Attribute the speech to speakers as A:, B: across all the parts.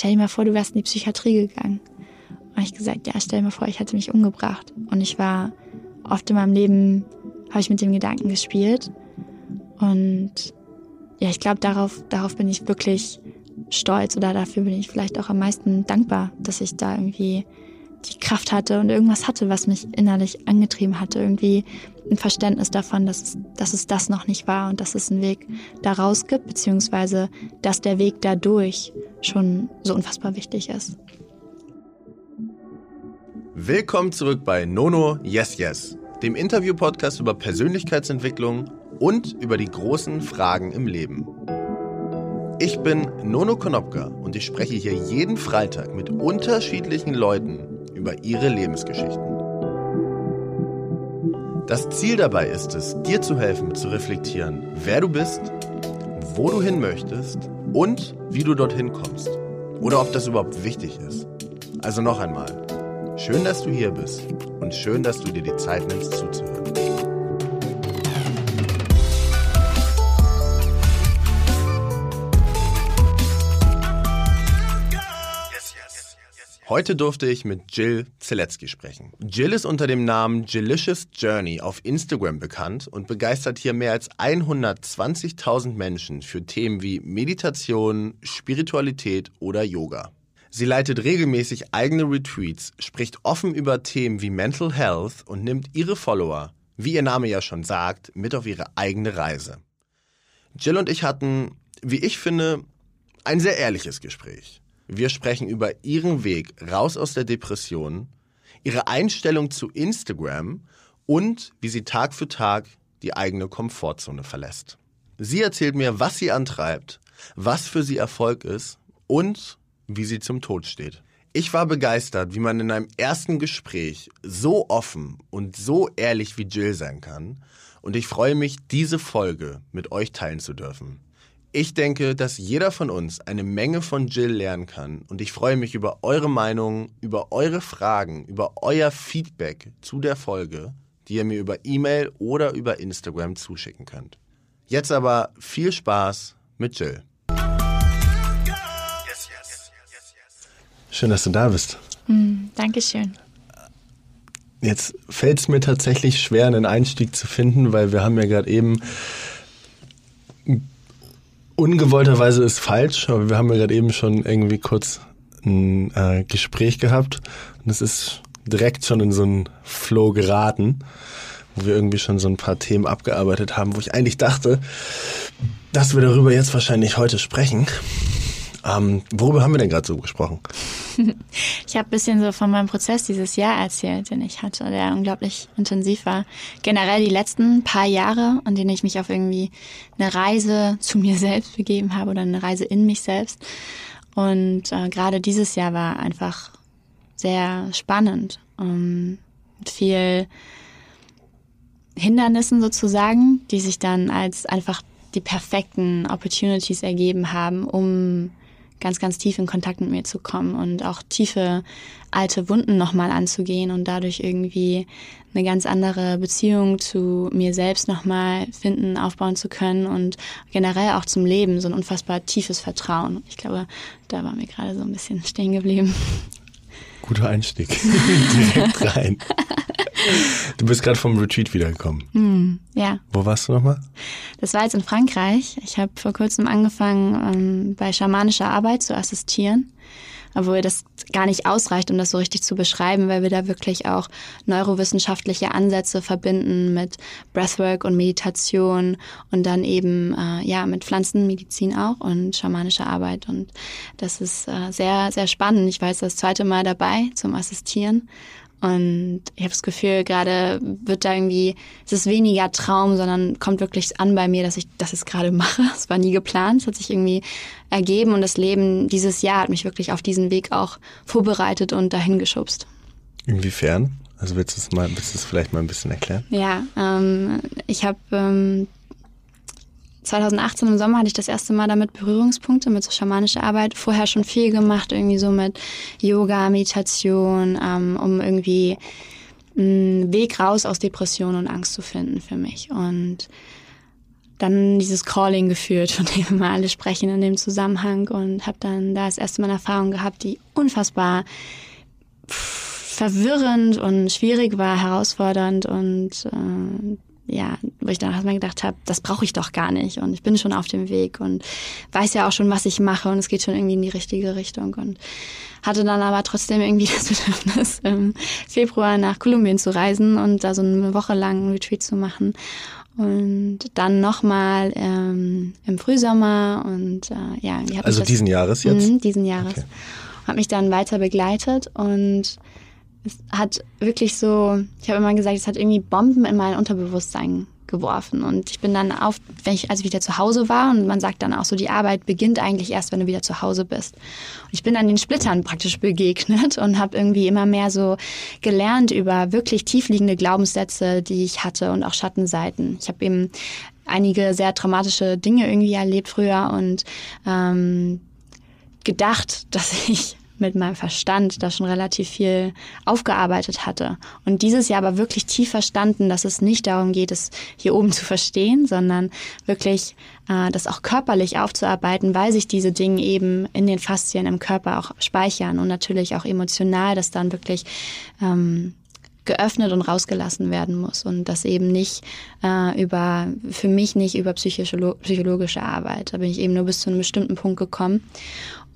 A: stell dir mal vor, du wärst in die Psychiatrie gegangen. Und ich gesagt, ja, stell dir mal vor, ich hätte mich umgebracht. Und ich war oft in meinem Leben, habe ich mit dem Gedanken gespielt. Und ja, ich glaube, darauf, darauf bin ich wirklich stolz oder dafür bin ich vielleicht auch am meisten dankbar, dass ich da irgendwie die Kraft hatte und irgendwas hatte, was mich innerlich angetrieben hatte. Irgendwie ein Verständnis davon, dass dass es das noch nicht war und dass es einen Weg daraus gibt, beziehungsweise dass der Weg dadurch schon so unfassbar wichtig ist.
B: Willkommen zurück bei Nono Yes Yes, dem Interview-Podcast über Persönlichkeitsentwicklung und über die großen Fragen im Leben. Ich bin Nono Konopka und ich spreche hier jeden Freitag mit unterschiedlichen Leuten über ihre Lebensgeschichten. Das Ziel dabei ist es, dir zu helfen, zu reflektieren, wer du bist, wo du hin möchtest und wie du dorthin kommst. Oder ob das überhaupt wichtig ist. Also noch einmal, schön, dass du hier bist und schön, dass du dir die Zeit nimmst zuzuhören. Heute durfte ich mit Jill Zielecki sprechen. Jill ist unter dem Namen Jillicious Journey auf Instagram bekannt und begeistert hier mehr als 120.000 Menschen für Themen wie Meditation, Spiritualität oder Yoga. Sie leitet regelmäßig eigene Retreats, spricht offen über Themen wie Mental Health und nimmt ihre Follower, wie ihr Name ja schon sagt, mit auf ihre eigene Reise. Jill und ich hatten, wie ich finde, ein sehr ehrliches Gespräch. Wir sprechen über ihren Weg raus aus der Depression, ihre Einstellung zu Instagram und wie sie Tag für Tag die eigene Komfortzone verlässt. Sie erzählt mir, was sie antreibt, was für sie Erfolg ist und wie sie zum Tod steht. Ich war begeistert, wie man in einem ersten Gespräch so offen und so ehrlich wie Jill sein kann. Und ich freue mich, diese Folge mit euch teilen zu dürfen. Ich denke, dass jeder von uns eine Menge von Jill lernen kann und ich freue mich über eure Meinungen, über eure Fragen, über euer Feedback zu der Folge, die ihr mir über E-Mail oder über Instagram zuschicken könnt. Jetzt aber viel Spaß mit Jill. Schön, dass du da bist.
A: Mm, Dankeschön.
B: Jetzt fällt es mir tatsächlich schwer, einen Einstieg zu finden, weil wir haben ja gerade eben ungewollterweise ist falsch, aber wir haben ja gerade eben schon irgendwie kurz ein äh, Gespräch gehabt und es ist direkt schon in so einen Flow geraten, wo wir irgendwie schon so ein paar Themen abgearbeitet haben, wo ich eigentlich dachte, dass wir darüber jetzt wahrscheinlich heute sprechen. Ähm, worüber haben wir denn gerade so gesprochen?
A: ich habe ein bisschen so von meinem Prozess dieses Jahr erzählt, den ich hatte, der unglaublich intensiv war. Generell die letzten paar Jahre, an denen ich mich auf irgendwie eine Reise zu mir selbst begeben habe oder eine Reise in mich selbst. Und äh, gerade dieses Jahr war einfach sehr spannend. Um, mit viel Hindernissen sozusagen, die sich dann als einfach die perfekten Opportunities ergeben haben, um ganz, ganz tief in Kontakt mit mir zu kommen und auch tiefe alte Wunden nochmal anzugehen und dadurch irgendwie eine ganz andere Beziehung zu mir selbst nochmal finden, aufbauen zu können und generell auch zum Leben so ein unfassbar tiefes Vertrauen. Ich glaube, da waren wir gerade so ein bisschen stehen geblieben.
B: Guter Einstieg. Direkt rein. Du bist gerade vom Retreat wiedergekommen.
A: Mm, ja.
B: Wo warst du nochmal?
A: Das war jetzt in Frankreich. Ich habe vor kurzem angefangen, ähm, bei schamanischer Arbeit zu assistieren obwohl das gar nicht ausreicht, um das so richtig zu beschreiben, weil wir da wirklich auch neurowissenschaftliche Ansätze verbinden mit Breathwork und Meditation und dann eben äh, ja mit Pflanzenmedizin auch und schamanischer Arbeit und das ist äh, sehr sehr spannend. Ich war jetzt das zweite Mal dabei zum Assistieren und ich habe das Gefühl, gerade wird da irgendwie, es ist weniger Traum, sondern kommt wirklich an bei mir, dass ich das jetzt gerade mache. Es war nie geplant, es hat sich irgendwie ergeben und das Leben dieses Jahr hat mich wirklich auf diesen Weg auch vorbereitet und dahin geschubst.
B: Inwiefern? Also willst du es mal, willst du es vielleicht mal ein bisschen erklären?
A: Ja, ähm, ich habe ähm, 2018 im Sommer hatte ich das erste Mal damit Berührungspunkte mit so schamanischer Arbeit. Vorher schon viel gemacht, irgendwie so mit Yoga, Meditation, ähm, um irgendwie einen Weg raus aus Depression und Angst zu finden für mich. Und dann dieses Calling geführt, von dem immer alle sprechen in dem Zusammenhang und habe dann da das erste Mal eine Erfahrung gehabt, die unfassbar verwirrend und schwierig war, herausfordernd und äh, ja, wo ich dann erstmal gedacht habe, das brauche ich doch gar nicht und ich bin schon auf dem Weg und weiß ja auch schon, was ich mache und es geht schon irgendwie in die richtige Richtung und hatte dann aber trotzdem irgendwie das Bedürfnis, im Februar nach Kolumbien zu reisen und da so eine Woche lang einen Retreat zu machen und dann nochmal ähm, im Frühsommer und äh, ja.
B: Also diesen Jahres jetzt?
A: Mh, diesen Jahres. Okay. Hat mich dann weiter begleitet und es hat wirklich so, ich habe immer gesagt, es hat irgendwie Bomben in mein Unterbewusstsein geworfen. Und ich bin dann auf, wenn ich also wieder zu Hause war und man sagt dann auch so, die Arbeit beginnt eigentlich erst, wenn du wieder zu Hause bist. Und ich bin dann den Splittern praktisch begegnet und habe irgendwie immer mehr so gelernt über wirklich tiefliegende Glaubenssätze, die ich hatte und auch Schattenseiten. Ich habe eben einige sehr traumatische Dinge irgendwie erlebt früher und ähm, gedacht, dass ich mit meinem Verstand da schon relativ viel aufgearbeitet hatte. Und dieses Jahr aber wirklich tief verstanden, dass es nicht darum geht, es hier oben zu verstehen, sondern wirklich äh, das auch körperlich aufzuarbeiten, weil sich diese Dinge eben in den Faszien im Körper auch speichern und natürlich auch emotional, dass dann wirklich ähm, geöffnet und rausgelassen werden muss und das eben nicht äh, über, für mich nicht über psychologische Arbeit. Da bin ich eben nur bis zu einem bestimmten Punkt gekommen.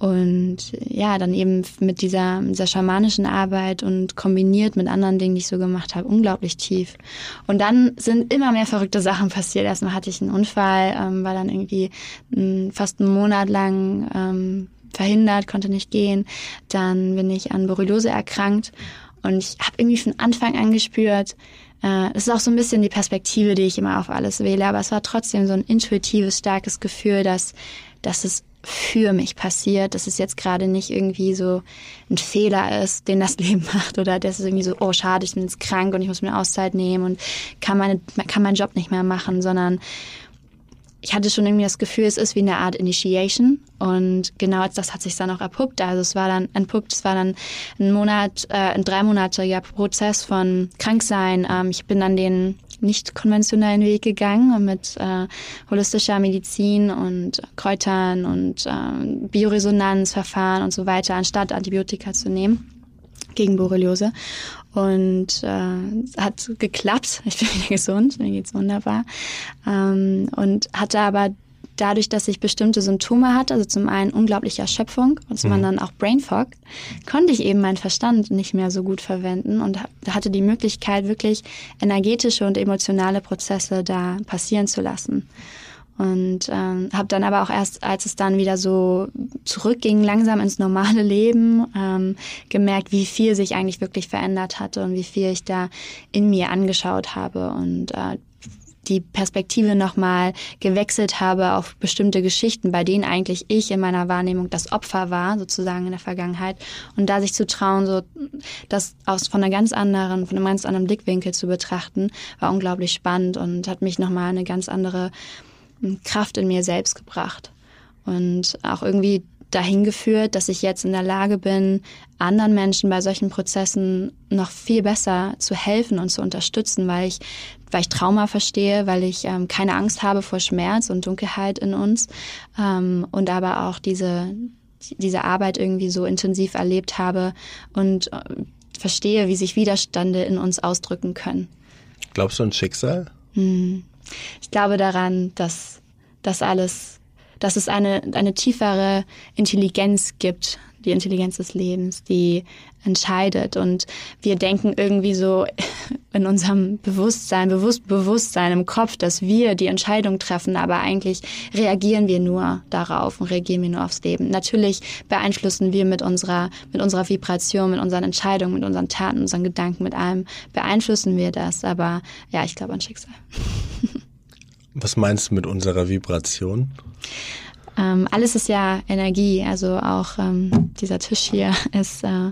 A: Und ja, dann eben mit dieser, dieser schamanischen Arbeit und kombiniert mit anderen Dingen, die ich so gemacht habe, unglaublich tief. Und dann sind immer mehr verrückte Sachen passiert. Erstmal hatte ich einen Unfall, ähm, war dann irgendwie m, fast einen Monat lang ähm, verhindert, konnte nicht gehen. Dann bin ich an Borreliose erkrankt und ich habe irgendwie von Anfang an gespürt, äh, es ist auch so ein bisschen die Perspektive, die ich immer auf alles wähle, aber es war trotzdem so ein intuitives, starkes Gefühl, dass, dass es für mich passiert, dass es jetzt gerade nicht irgendwie so ein Fehler ist, den das Leben macht oder dass es irgendwie so, oh schade, ich bin jetzt krank und ich muss mir Auszeit nehmen und kann, meine, kann meinen Job nicht mehr machen, sondern ich hatte schon irgendwie das Gefühl, es ist wie eine Art Initiation und genau das hat sich dann auch erpuppt. Also es war dann entpuppt, es war dann ein Monat, äh, ein dreimonatiger Prozess von Kranksein. Ähm, ich bin dann den nicht konventionellen Weg gegangen mit äh, holistischer Medizin und Kräutern und äh, Bioresonanzverfahren und so weiter, anstatt Antibiotika zu nehmen gegen Borreliose. Und äh, hat geklappt. Ich bin wieder gesund, mir geht's wunderbar. Ähm, und hatte aber dadurch, dass ich bestimmte Symptome hatte, also zum einen unglaubliche Erschöpfung und zum mhm. anderen auch Brain Fog, konnte ich eben meinen Verstand nicht mehr so gut verwenden und hatte die Möglichkeit, wirklich energetische und emotionale Prozesse da passieren zu lassen. Und ähm, habe dann aber auch erst, als es dann wieder so zurückging, langsam ins normale Leben, ähm, gemerkt, wie viel sich eigentlich wirklich verändert hatte und wie viel ich da in mir angeschaut habe und äh, die Perspektive nochmal gewechselt habe auf bestimmte Geschichten, bei denen eigentlich ich in meiner Wahrnehmung das Opfer war, sozusagen in der Vergangenheit. Und da sich zu trauen, so das aus von einer ganz anderen, von einem ganz anderen Blickwinkel zu betrachten, war unglaublich spannend und hat mich nochmal eine ganz andere hm, Kraft in mir selbst gebracht. Und auch irgendwie dahin geführt, dass ich jetzt in der Lage bin, anderen Menschen bei solchen Prozessen noch viel besser zu helfen und zu unterstützen, weil ich, weil ich Trauma verstehe, weil ich ähm, keine Angst habe vor Schmerz und Dunkelheit in uns ähm, und aber auch diese, diese Arbeit irgendwie so intensiv erlebt habe und äh, verstehe, wie sich Widerstände in uns ausdrücken können.
B: Glaubst du an Schicksal?
A: Hm. Ich glaube daran, dass das alles dass es eine, eine tiefere Intelligenz gibt, die Intelligenz des Lebens, die entscheidet. Und wir denken irgendwie so in unserem Bewusstsein, bewusst Bewusstsein im Kopf, dass wir die Entscheidung treffen, aber eigentlich reagieren wir nur darauf und reagieren wir nur aufs Leben. Natürlich beeinflussen wir mit unserer, mit unserer Vibration, mit unseren Entscheidungen, mit unseren Taten, unseren Gedanken, mit allem beeinflussen wir das. Aber ja, ich glaube an Schicksal.
B: Was meinst du mit unserer Vibration?
A: Ähm, alles ist ja Energie, also auch ähm, dieser Tisch hier ist, äh,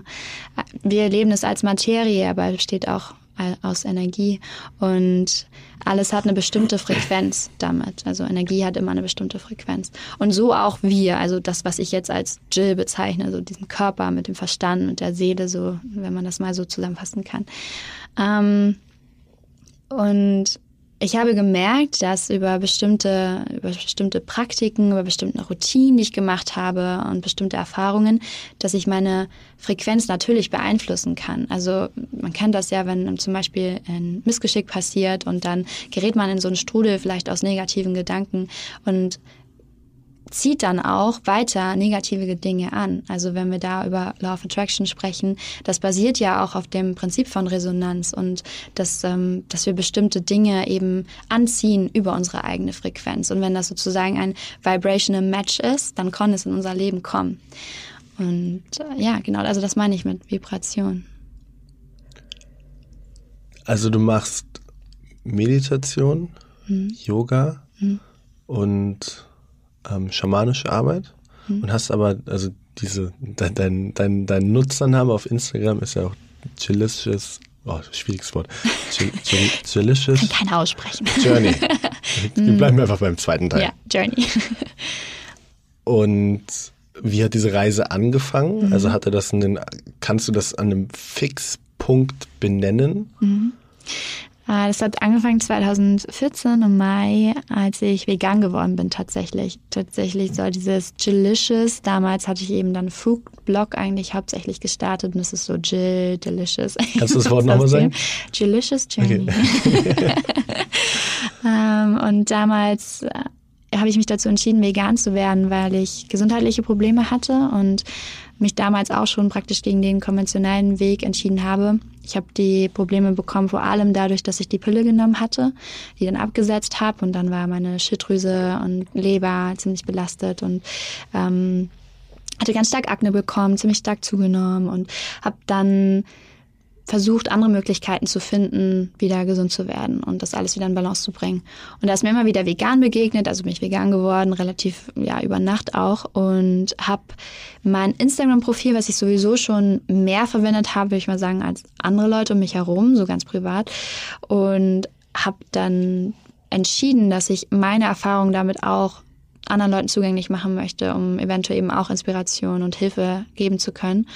A: wir erleben es als Materie, aber besteht auch aus Energie und alles hat eine bestimmte Frequenz damit. Also Energie hat immer eine bestimmte Frequenz. Und so auch wir, also das, was ich jetzt als Jill bezeichne, so diesen Körper mit dem Verstand und der Seele, so, wenn man das mal so zusammenfassen kann. Ähm, und ich habe gemerkt, dass über bestimmte, über bestimmte Praktiken, über bestimmte Routinen, die ich gemacht habe und bestimmte Erfahrungen, dass ich meine Frequenz natürlich beeinflussen kann. Also man kennt das ja, wenn zum Beispiel ein Missgeschick passiert und dann gerät man in so einen Strudel vielleicht aus negativen Gedanken und zieht dann auch weiter negative Dinge an. Also wenn wir da über Law of Attraction sprechen, das basiert ja auch auf dem Prinzip von Resonanz und dass, ähm, dass wir bestimmte Dinge eben anziehen über unsere eigene Frequenz. Und wenn das sozusagen ein vibrational Match ist, dann kann es in unser Leben kommen. Und äh, ja, genau, also das meine ich mit Vibration.
B: Also du machst Meditation, hm. Yoga hm. und ähm, schamanische Arbeit mhm. und hast aber, also diese, dein, dein, dein, Nutzername auf Instagram ist ja auch Chilicious, oh, schwieriges Wort.
A: Chilicious. Kann keiner aussprechen.
B: Journey. Wir bleiben einfach beim zweiten Teil.
A: Ja, Journey.
B: Und wie hat diese Reise angefangen? Mhm. Also hatte das einen, kannst du das an einem Fixpunkt benennen?
A: Mhm. Äh, das hat angefangen 2014 im Mai, als ich vegan geworden bin tatsächlich. Tatsächlich soll dieses Delicious, damals hatte ich eben dann Food-Blog eigentlich hauptsächlich gestartet und es ist so Jill, Delicious.
B: Kannst du das Wort nochmal sagen?
A: Delicious Journey. Okay. ähm, und damals äh, habe ich mich dazu entschieden, vegan zu werden, weil ich gesundheitliche Probleme hatte und mich damals auch schon praktisch gegen den konventionellen Weg entschieden habe. Ich habe die Probleme bekommen, vor allem dadurch, dass ich die Pille genommen hatte, die dann abgesetzt habe und dann war meine Schilddrüse und Leber ziemlich belastet und ähm, hatte ganz stark Akne bekommen, ziemlich stark zugenommen und habe dann versucht, andere Möglichkeiten zu finden, wieder gesund zu werden und das alles wieder in Balance zu bringen. Und da ist mir immer wieder vegan begegnet, also bin ich vegan geworden, relativ ja über Nacht auch und habe mein Instagram-Profil, was ich sowieso schon mehr verwendet habe, würde ich mal sagen, als andere Leute um mich herum, so ganz privat und habe dann entschieden, dass ich meine Erfahrungen damit auch anderen Leuten zugänglich machen möchte, um eventuell eben auch Inspiration und Hilfe geben zu können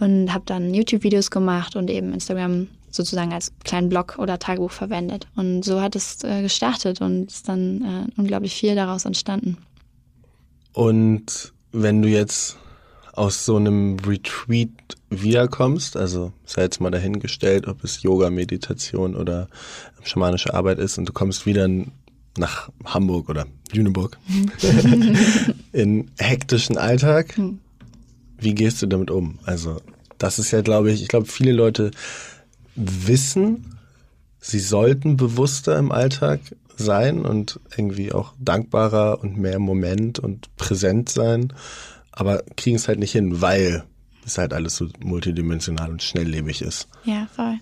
A: und habe dann YouTube-Videos gemacht und eben Instagram sozusagen als kleinen Blog oder Tagebuch verwendet. Und so hat es äh, gestartet und ist dann äh, unglaublich viel daraus entstanden.
B: Und wenn du jetzt aus so einem Retreat wiederkommst, also sei jetzt mal dahingestellt, ob es Yoga, Meditation oder schamanische Arbeit ist und du kommst wieder nach Hamburg oder Lüneburg in hektischen Alltag, hm. Wie gehst du damit um? Also das ist ja, glaube ich, ich glaube, viele Leute wissen, sie sollten bewusster im Alltag sein und irgendwie auch dankbarer und mehr im Moment und präsent sein, aber kriegen es halt nicht hin, weil es halt alles so multidimensional und schnelllebig ist.
A: Ja, voll.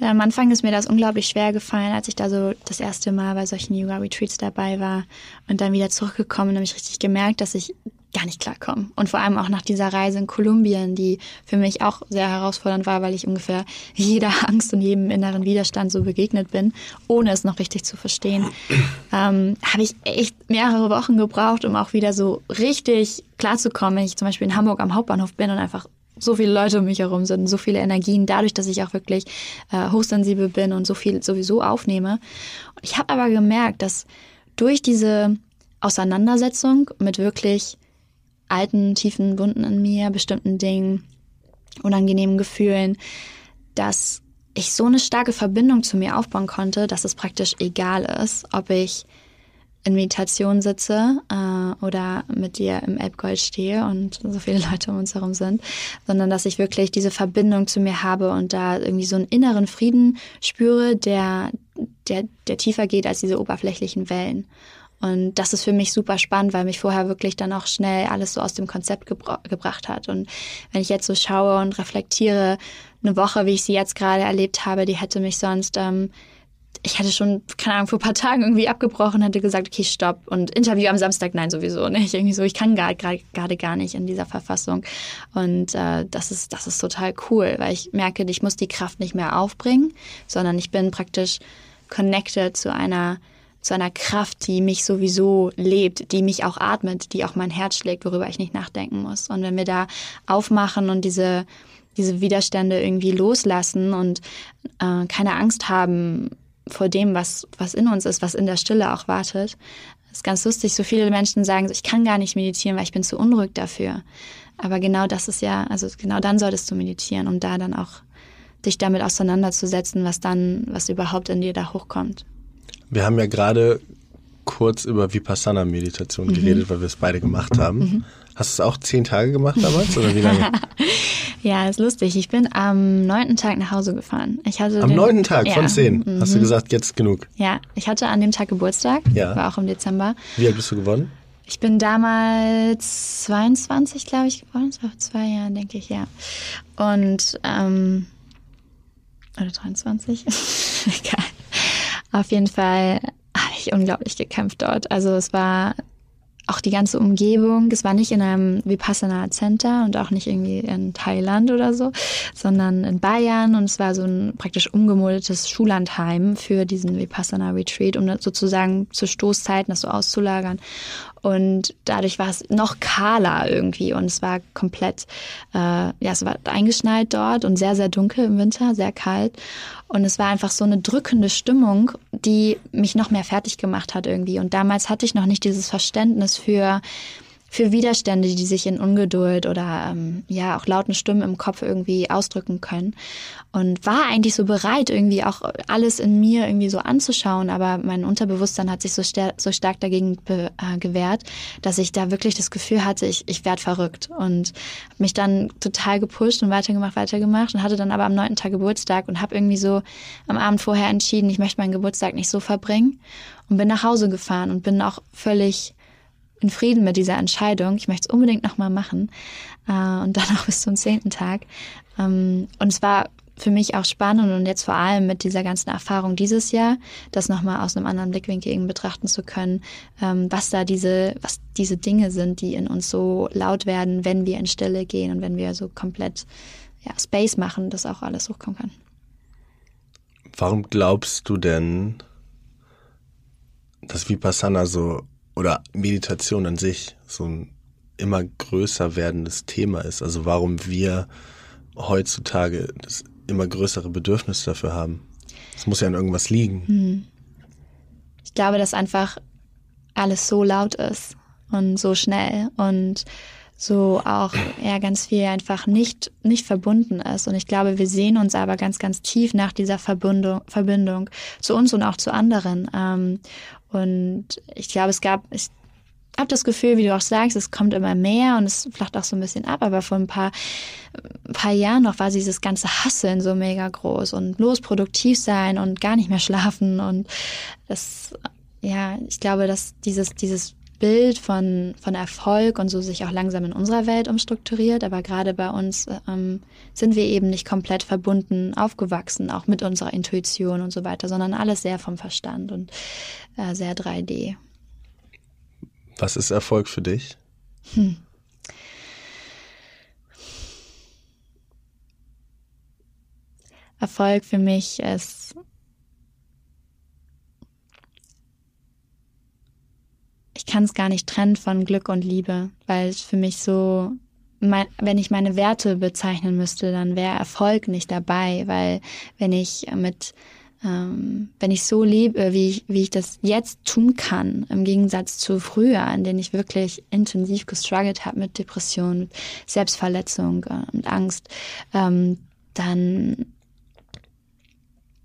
A: Am Anfang ist mir das unglaublich schwer gefallen, als ich da so das erste Mal bei solchen Yoga-Retreats dabei war und dann wieder zurückgekommen, habe ich richtig gemerkt, dass ich gar nicht klarkommen. Und vor allem auch nach dieser Reise in Kolumbien, die für mich auch sehr herausfordernd war, weil ich ungefähr jeder Angst und jedem inneren Widerstand so begegnet bin, ohne es noch richtig zu verstehen, ähm, habe ich echt mehrere Wochen gebraucht, um auch wieder so richtig klarzukommen, wenn ich zum Beispiel in Hamburg am Hauptbahnhof bin und einfach so viele Leute um mich herum sind, so viele Energien, dadurch, dass ich auch wirklich äh, hochsensibel bin und so viel sowieso aufnehme. Und ich habe aber gemerkt, dass durch diese Auseinandersetzung mit wirklich alten, tiefen Wunden in mir, bestimmten Dingen, unangenehmen Gefühlen, dass ich so eine starke Verbindung zu mir aufbauen konnte, dass es praktisch egal ist, ob ich in Meditation sitze äh, oder mit dir im Elbgold stehe und so viele Leute um uns herum sind, sondern dass ich wirklich diese Verbindung zu mir habe und da irgendwie so einen inneren Frieden spüre, der, der, der tiefer geht als diese oberflächlichen Wellen. Und das ist für mich super spannend, weil mich vorher wirklich dann auch schnell alles so aus dem Konzept gebra gebracht hat. Und wenn ich jetzt so schaue und reflektiere, eine Woche, wie ich sie jetzt gerade erlebt habe, die hätte mich sonst, ähm, ich hätte schon, keine Ahnung, vor ein paar Tagen irgendwie abgebrochen, hätte gesagt, okay, stopp. Und Interview am Samstag, nein, sowieso nicht. Irgendwie so, ich kann gerade gerade gar nicht in dieser Verfassung. Und äh, das ist, das ist total cool, weil ich merke, ich muss die Kraft nicht mehr aufbringen, sondern ich bin praktisch connected zu einer zu einer Kraft, die mich sowieso lebt, die mich auch atmet, die auch mein Herz schlägt, worüber ich nicht nachdenken muss. Und wenn wir da aufmachen und diese, diese Widerstände irgendwie loslassen und äh, keine Angst haben vor dem, was, was in uns ist, was in der Stille auch wartet. Ist ganz lustig. So viele Menschen sagen, ich kann gar nicht meditieren, weil ich bin zu unruhig dafür. Aber genau das ist ja, also genau dann solltest du meditieren, um da dann auch dich damit auseinanderzusetzen, was dann, was überhaupt in dir da hochkommt.
B: Wir haben ja gerade kurz über Vipassana-Meditation mhm. geredet, weil wir es beide gemacht haben. Mhm. Hast du es auch zehn Tage gemacht damals oder wie lange?
A: ja, ist lustig. Ich bin am neunten Tag nach Hause gefahren. Ich hatte
B: am neunten Tag ja. von zehn. Mhm. Hast du gesagt, jetzt genug?
A: Ja, ich hatte an dem Tag Geburtstag.
B: Ja.
A: War auch im Dezember.
B: Wie alt bist du geworden?
A: Ich bin damals 22, glaube ich, geworden. Das war vor zwei Jahren, denke ich, ja. Und, ähm, oder 23, egal. Auf jeden Fall habe ich unglaublich gekämpft dort. Also es war auch die ganze Umgebung. Es war nicht in einem Vipassana Center und auch nicht irgendwie in Thailand oder so, sondern in Bayern und es war so ein praktisch umgemodelltes Schullandheim für diesen Vipassana Retreat, um sozusagen zu Stoßzeiten das so auszulagern. Und dadurch war es noch kahler irgendwie und es war komplett, äh, ja, es war eingeschneit dort und sehr, sehr dunkel im Winter, sehr kalt. Und es war einfach so eine drückende Stimmung, die mich noch mehr fertig gemacht hat irgendwie. Und damals hatte ich noch nicht dieses Verständnis für, für Widerstände, die sich in Ungeduld oder ähm, ja auch lauten Stimmen im Kopf irgendwie ausdrücken können. Und war eigentlich so bereit, irgendwie auch alles in mir irgendwie so anzuschauen, aber mein Unterbewusstsein hat sich so, so stark dagegen äh, gewehrt, dass ich da wirklich das Gefühl hatte, ich, ich werde verrückt. Und habe mich dann total gepusht und weitergemacht, weitergemacht und hatte dann aber am neunten Tag Geburtstag und habe irgendwie so am Abend vorher entschieden, ich möchte meinen Geburtstag nicht so verbringen und bin nach Hause gefahren und bin auch völlig in Frieden mit dieser Entscheidung. Ich möchte es unbedingt nochmal machen. Äh, und dann auch bis zum zehnten Tag. Ähm, und es war für mich auch spannend und jetzt vor allem mit dieser ganzen Erfahrung dieses Jahr, das nochmal aus einem anderen Blickwinkel eben betrachten zu können, ähm, was da diese, was diese Dinge sind, die in uns so laut werden, wenn wir in Stille gehen und wenn wir so komplett ja, Space machen, dass auch alles hochkommen kann.
B: Warum glaubst du denn, dass Vipassana so oder Meditation an sich so ein immer größer werdendes Thema ist. Also warum wir heutzutage das immer größere Bedürfnis dafür haben. Es muss ja an irgendwas liegen. Hm.
A: Ich glaube, dass einfach alles so laut ist und so schnell und so auch ja ganz viel einfach nicht nicht verbunden ist und ich glaube wir sehen uns aber ganz ganz tief nach dieser Verbindung Verbindung zu uns und auch zu anderen ähm, und ich glaube, es gab, ich habe das Gefühl, wie du auch sagst, es kommt immer mehr und es flacht auch so ein bisschen ab. Aber vor ein paar, ein paar Jahren noch war dieses ganze Hasseln so mega groß und bloß produktiv sein und gar nicht mehr schlafen. Und das, ja, ich glaube, dass dieses, dieses Bild von, von Erfolg und so sich auch langsam in unserer Welt umstrukturiert. Aber gerade bei uns ähm, sind wir eben nicht komplett verbunden aufgewachsen, auch mit unserer Intuition und so weiter, sondern alles sehr vom Verstand und äh, sehr 3D.
B: Was ist Erfolg für dich? Hm.
A: Erfolg für mich ist ich kann es gar nicht trennen von Glück und Liebe, weil es für mich so, mein, wenn ich meine Werte bezeichnen müsste, dann wäre Erfolg nicht dabei, weil wenn ich mit ähm, wenn ich so lebe, wie ich, wie ich das jetzt tun kann, im Gegensatz zu früher, an denen ich wirklich intensiv gestruggelt habe mit Depression, Selbstverletzung äh, und Angst, ähm, dann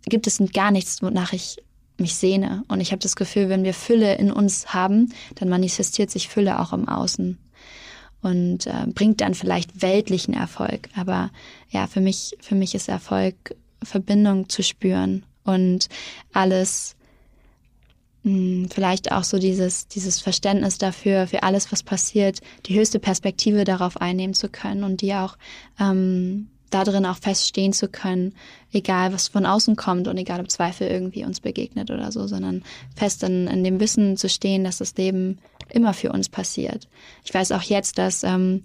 A: gibt es gar nichts, wonach ich mich sehne. Und ich habe das Gefühl, wenn wir Fülle in uns haben, dann manifestiert sich Fülle auch im Außen und äh, bringt dann vielleicht weltlichen Erfolg. Aber ja, für mich, für mich ist Erfolg, Verbindung zu spüren und alles mh, hm, vielleicht auch so dieses, dieses Verständnis dafür, für alles, was passiert, die höchste Perspektive darauf einnehmen zu können und die auch ähm, darin auch feststehen zu können, egal was von außen kommt und egal ob Zweifel irgendwie uns begegnet oder so, sondern fest in, in dem Wissen zu stehen, dass das Leben immer für uns passiert. Ich weiß auch jetzt, dass ähm,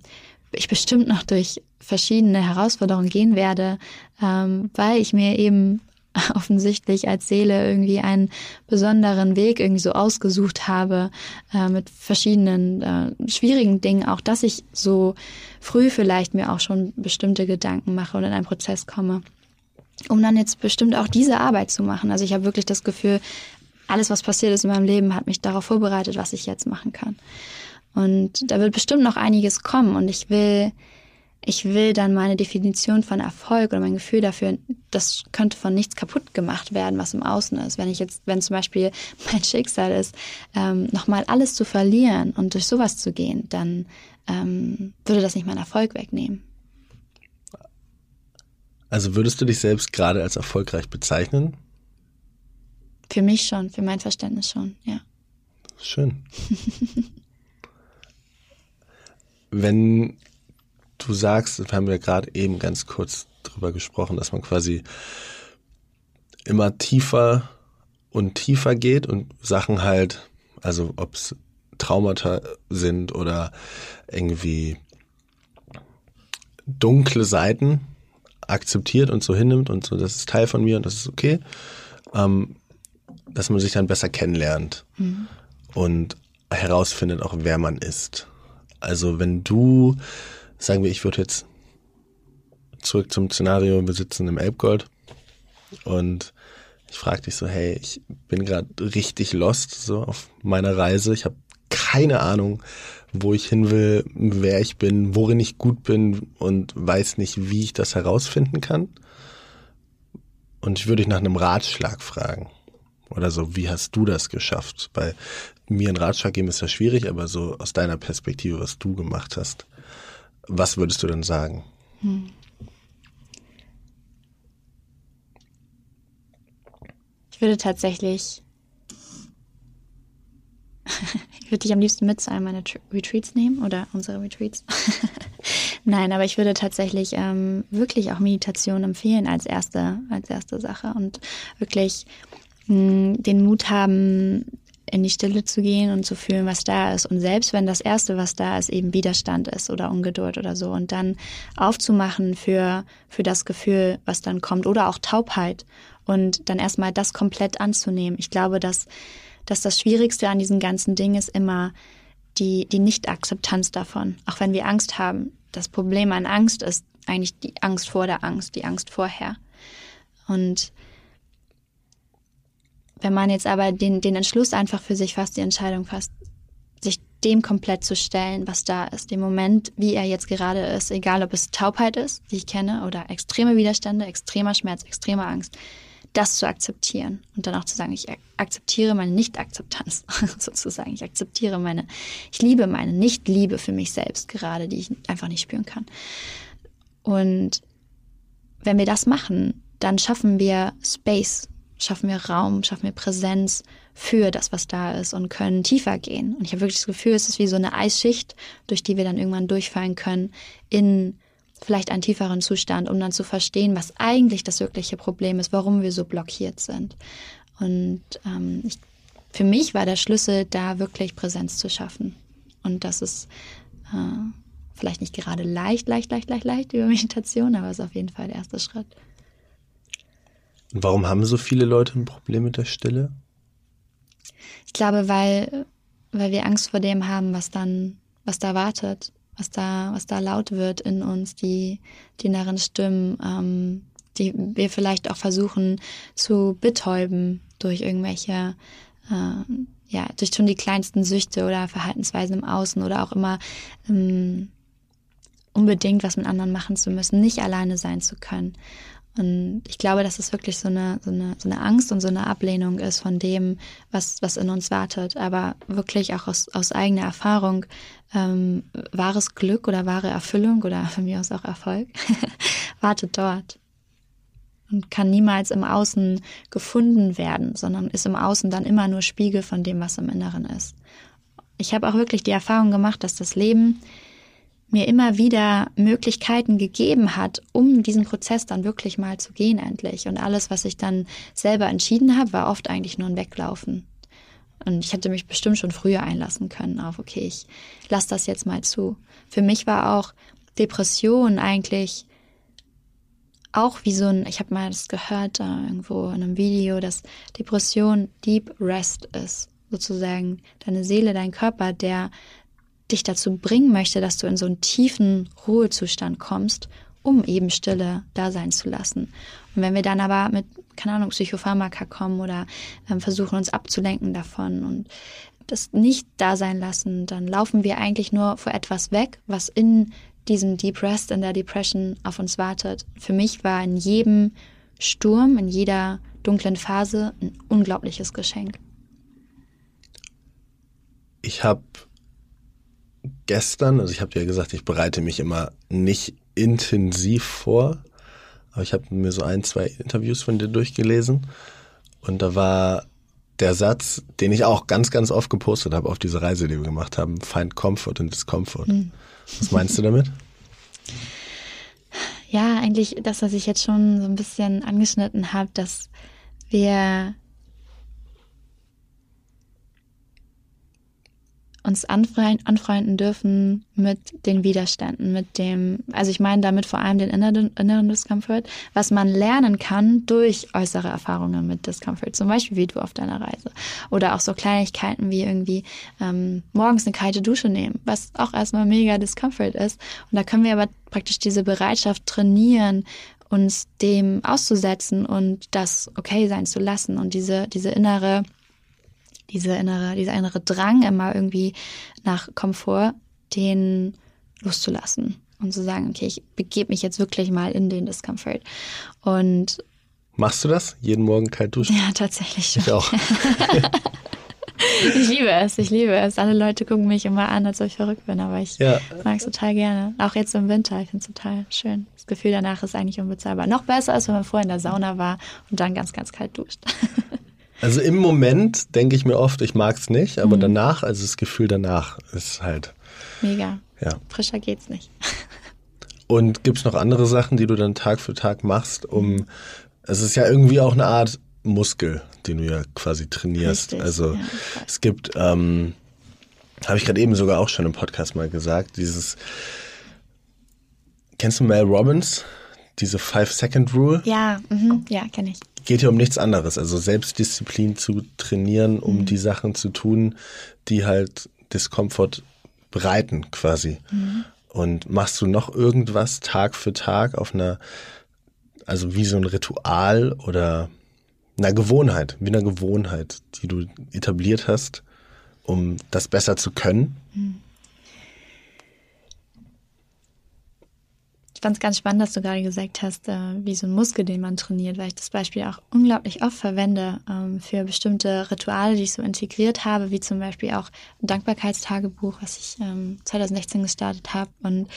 A: ich bestimmt noch durch verschiedene Herausforderungen gehen werde, ähm, weil ich mir eben offensichtlich als Seele irgendwie einen besonderen Weg irgendwie so ausgesucht habe äh, mit verschiedenen äh, schwierigen Dingen, auch dass ich so früh vielleicht mir auch schon bestimmte Gedanken mache und in einen Prozess komme. um dann jetzt bestimmt auch diese Arbeit zu machen. Also ich habe wirklich das Gefühl, alles, was passiert ist in meinem Leben, hat mich darauf vorbereitet, was ich jetzt machen kann. Und da wird bestimmt noch einiges kommen und ich will, ich will dann meine Definition von Erfolg oder mein Gefühl dafür, das könnte von nichts kaputt gemacht werden, was im Außen ist. Wenn ich jetzt, wenn zum Beispiel mein Schicksal ist, ähm, nochmal alles zu verlieren und durch sowas zu gehen, dann ähm, würde das nicht meinen Erfolg wegnehmen.
B: Also würdest du dich selbst gerade als erfolgreich bezeichnen?
A: Für mich schon, für mein Verständnis schon, ja.
B: Schön. Wenn du sagst, wir haben ja gerade eben ganz kurz drüber gesprochen, dass man quasi immer tiefer und tiefer geht und Sachen halt, also ob es Traumata sind oder irgendwie dunkle Seiten akzeptiert und so hinnimmt und so, das ist Teil von mir und das ist okay, ähm, dass man sich dann besser kennenlernt mhm. und herausfindet auch, wer man ist. Also wenn du, sagen wir, ich würde jetzt zurück zum Szenario, wir sitzen im Elbgold und ich frage dich so, hey, ich bin gerade richtig lost so auf meiner Reise. Ich habe keine Ahnung, wo ich hin will, wer ich bin, worin ich gut bin und weiß nicht, wie ich das herausfinden kann. Und ich würde dich nach einem Ratschlag fragen. Oder so, wie hast du das geschafft? Bei mir einen Ratschlag geben ist ja schwierig, aber so aus deiner Perspektive, was du gemacht hast, was würdest du denn sagen? Hm.
A: Ich würde tatsächlich, ich würde dich am liebsten mit zu einem meiner Retreats nehmen oder unsere Retreats. Nein, aber ich würde tatsächlich ähm, wirklich auch Meditation empfehlen als erste, als erste Sache und wirklich mh, hm, den Mut haben, in die Stille zu gehen und zu fühlen, was da ist. Und selbst wenn das Erste, was da ist, eben Widerstand ist oder Ungeduld oder so, und dann aufzumachen für, für das Gefühl, was dann kommt, oder auch Taubheit und dann erstmal das komplett anzunehmen. Ich glaube, dass, dass das Schwierigste an diesen ganzen Dingen ist immer die, die Nicht-Akzeptanz davon. Auch wenn wir Angst haben. Das Problem an Angst ist eigentlich die Angst vor der Angst, die Angst vorher. Und wenn man jetzt aber den, den Entschluss einfach für sich fasst, die Entscheidung fasst, sich dem komplett zu stellen, was da ist, dem Moment, wie er jetzt gerade ist, egal ob es Taubheit ist, die ich kenne, oder extreme Widerstände, extremer Schmerz, extremer Angst, das zu akzeptieren und dann auch zu sagen, ich akzeptiere meine Nicht-Akzeptanz sozusagen. Ich akzeptiere meine, ich liebe meine Nicht-Liebe für mich selbst gerade, die ich einfach nicht spüren kann. Und wenn wir das machen, dann schaffen wir Space schaffen wir Raum, schaffen wir Präsenz für das, was da ist und können tiefer gehen. Und ich habe wirklich das Gefühl, es ist wie so eine Eisschicht, durch die wir dann irgendwann durchfallen können in vielleicht einen tieferen Zustand, um dann zu verstehen, was eigentlich das wirkliche Problem ist, warum wir so blockiert sind. Und ähm, ich, für mich war der Schlüssel, da wirklich Präsenz zu schaffen. Und das ist äh, vielleicht nicht gerade leicht, leicht, leicht, leicht, leicht über Meditation, aber es ist auf jeden Fall der erste Schritt.
B: Und warum haben so viele Leute ein Problem mit der Stille?
A: Ich glaube, weil, weil wir Angst vor dem haben, was dann, was da wartet, was da, was da laut wird in uns, die, die inneren Stimmen, ähm, die wir vielleicht auch versuchen zu betäuben durch irgendwelche, äh, ja, durch schon die kleinsten Süchte oder Verhaltensweisen im Außen oder auch immer ähm, unbedingt was mit anderen machen zu müssen, nicht alleine sein zu können. Und ich glaube, dass es wirklich so eine, so eine, so eine Angst und so eine Ablehnung ist von dem, was, was in uns wartet. Aber wirklich auch aus, aus eigener Erfahrung, ähm, wahres Glück oder wahre Erfüllung oder von mir aus auch Erfolg wartet dort. Und kann niemals im Außen gefunden werden, sondern ist im Außen dann immer nur Spiegel von dem, was im Inneren ist. Ich habe auch wirklich die Erfahrung gemacht, dass das Leben mir immer wieder Möglichkeiten gegeben hat, um diesen Prozess dann wirklich mal zu gehen endlich. Und alles, was ich dann selber entschieden habe, war oft eigentlich nur ein Weglaufen. Und ich hätte mich bestimmt schon früher einlassen können auf, okay, ich lasse das jetzt mal zu. Für mich war auch Depression eigentlich auch wie so ein, ich habe mal das gehört da irgendwo in einem Video, dass Depression Deep Rest ist. Sozusagen deine Seele, dein Körper, der dich dazu bringen möchte, dass du in so einen tiefen Ruhezustand kommst, um eben Stille da sein zu lassen. Und wenn wir dann aber mit, keine Ahnung, Psychopharmaka kommen oder ähm, versuchen uns abzulenken davon und das nicht da sein lassen, dann laufen wir eigentlich nur vor etwas weg, was in diesem Deep Rest, in der Depression auf uns wartet. Für mich war in jedem Sturm, in jeder dunklen Phase ein unglaubliches Geschenk.
B: Ich habe gestern, also ich habe dir ja gesagt, ich bereite mich immer nicht intensiv vor, aber ich habe mir so ein, zwei Interviews von dir durchgelesen und da war der Satz, den ich auch ganz, ganz oft gepostet habe auf diese Reise, die wir gemacht haben, Find Comfort and Discomfort. Hm. Was meinst du damit?
A: Ja, eigentlich das, was ich jetzt schon so ein bisschen angeschnitten habe, dass wir uns anfreunden dürfen mit den Widerständen, mit dem, also ich meine damit vor allem den inneren, inneren Discomfort, was man lernen kann durch äußere Erfahrungen mit Discomfort, zum Beispiel wie du auf deiner Reise. Oder auch so Kleinigkeiten wie irgendwie ähm, morgens eine kalte Dusche nehmen, was auch erstmal mega Discomfort ist. Und da können wir aber praktisch diese Bereitschaft trainieren, uns dem auszusetzen und das okay sein zu lassen und diese, diese innere diese innere, dieser innere Drang immer irgendwie nach Komfort, den loszulassen und zu sagen, okay, ich begebe mich jetzt wirklich mal in den Discomfort. Und
B: Machst du das? Jeden Morgen kalt duschen?
A: Ja, tatsächlich schon.
B: Ich auch.
A: ich liebe es, ich liebe es. Alle Leute gucken mich immer an, als ob ich verrückt bin, aber ich ja. mag es total gerne. Auch jetzt im Winter, ich finde es total schön. Das Gefühl danach ist eigentlich unbezahlbar. Noch besser, als wenn man vorher in der Sauna war und dann ganz, ganz kalt duscht.
B: Also im Moment denke ich mir oft, ich mag es nicht, aber mhm. danach, also das Gefühl danach ist halt.
A: Mega.
B: Ja.
A: Frischer geht's nicht.
B: Und gibt es noch andere Sachen, die du dann Tag für Tag machst, um es ist ja irgendwie auch eine Art Muskel, den du ja quasi trainierst. Richtig, also ja, es gibt, ähm, habe ich gerade eben sogar auch schon im Podcast mal gesagt, dieses Kennst du Mel Robbins? Diese Five-Second-Rule?
A: Ja, mhm, ja, kenne ich
B: geht hier um nichts anderes. Also Selbstdisziplin zu trainieren, um mhm. die Sachen zu tun, die halt Diskomfort bereiten quasi. Mhm. Und machst du noch irgendwas Tag für Tag auf einer, also wie so ein Ritual oder einer Gewohnheit, wie einer Gewohnheit, die du etabliert hast, um das besser zu können? Mhm.
A: Ich fand es ganz spannend, dass du gerade gesagt hast, äh, wie so ein Muskel, den man trainiert, weil ich das Beispiel auch unglaublich oft verwende ähm, für bestimmte Rituale, die ich so integriert habe, wie zum Beispiel auch ein Dankbarkeitstagebuch, was ich ähm, 2016 gestartet habe und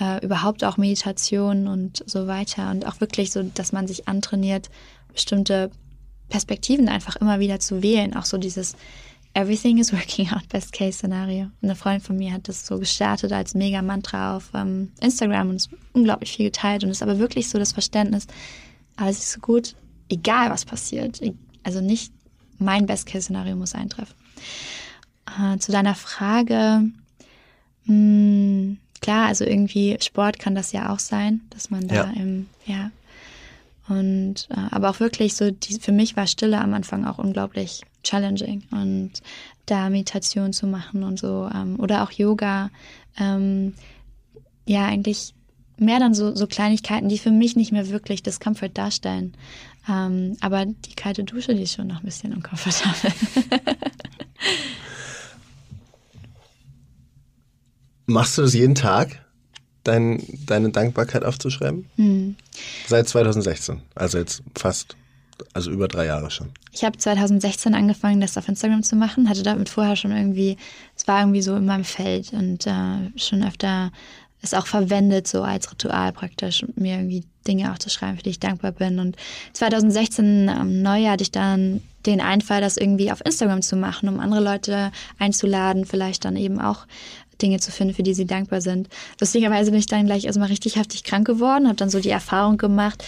A: äh, überhaupt auch Meditation und so weiter und auch wirklich so, dass man sich antrainiert, bestimmte Perspektiven einfach immer wieder zu wählen, auch so dieses Everything is working out, best case Szenario. Eine Freundin von mir hat das so gestartet als Mega-Mantra auf ähm, Instagram und ist unglaublich viel geteilt und ist aber wirklich so das Verständnis, alles ist so gut, egal was passiert. Also nicht mein Best Case Szenario muss eintreffen. Äh, zu deiner Frage, mh, hm, klar, also irgendwie Sport kann das ja auch sein, dass man da ja. im, ja. Und äh, aber auch wirklich so, die, für mich war Stille am Anfang auch unglaublich challenging und da Meditation zu machen und so ähm, oder auch Yoga, ähm, ja eigentlich mehr dann so, so Kleinigkeiten, die für mich nicht mehr wirklich Discomfort darstellen. Ähm, aber die kalte Dusche, die ist schon noch ein bisschen unkomfortabel.
B: Machst du das jeden Tag, dein, deine Dankbarkeit aufzuschreiben? Mhm. Seit 2016, also jetzt fast also über drei Jahre schon.
A: Ich habe 2016 angefangen, das auf Instagram zu machen, hatte damit vorher schon irgendwie, es war irgendwie so in meinem Feld und äh, schon öfter es auch verwendet, so als Ritual praktisch, mir irgendwie Dinge auch zu schreiben, für die ich dankbar bin. Und 2016 am Neujahr hatte ich dann den Einfall, das irgendwie auf Instagram zu machen, um andere Leute einzuladen, vielleicht dann eben auch Dinge zu finden, für die sie dankbar sind. Lustigerweise bin ich dann gleich erstmal richtig heftig krank geworden, habe dann so die Erfahrung gemacht,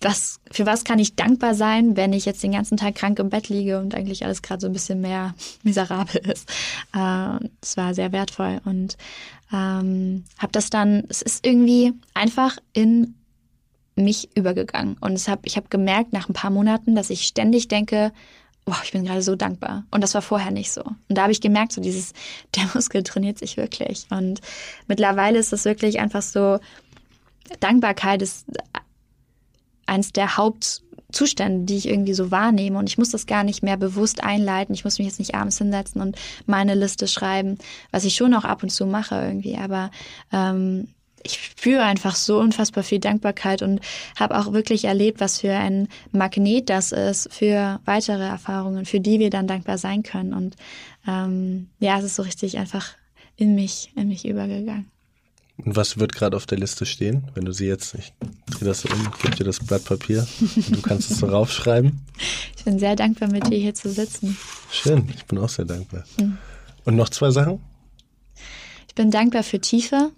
A: was, für was kann ich dankbar sein, wenn ich jetzt den ganzen Tag krank im Bett liege und eigentlich alles gerade so ein bisschen mehr miserabel ist. Äh, es war sehr wertvoll und ähm, habe das dann, es ist irgendwie einfach in mich übergegangen und es hab, ich habe gemerkt nach ein paar Monaten, dass ich ständig denke, boah, ich bin gerade so dankbar. Und das war vorher nicht so. Und da habe ich gemerkt, so dieses, der Muskel trainiert sich wirklich. Und mittlerweile ist es wirklich einfach so, Dankbarkeit ist eins der Hauptzustände, die ich irgendwie so wahrnehme. Und ich muss das gar nicht mehr bewusst einleiten. Ich muss mich jetzt nicht abends hinsetzen und meine Liste schreiben, was ich schon auch ab und zu mache irgendwie. Aber ähm, ich spüre einfach so unfassbar viel Dankbarkeit und habe auch wirklich erlebt, was für ein Magnet das ist für weitere Erfahrungen, für die wir dann dankbar sein können. Und ähm, ja, es ist so richtig einfach in mich, in mich übergegangen.
B: Und was wird gerade auf der Liste stehen, wenn du sie jetzt, ich drehe das um, gebe dir das Blatt Papier und du kannst es so raufschreiben?
A: Ich bin sehr dankbar, mit dir hier zu sitzen.
B: Schön, ich bin auch sehr dankbar. Mhm. Und noch zwei Sachen?
A: Ich bin dankbar für Tiefe,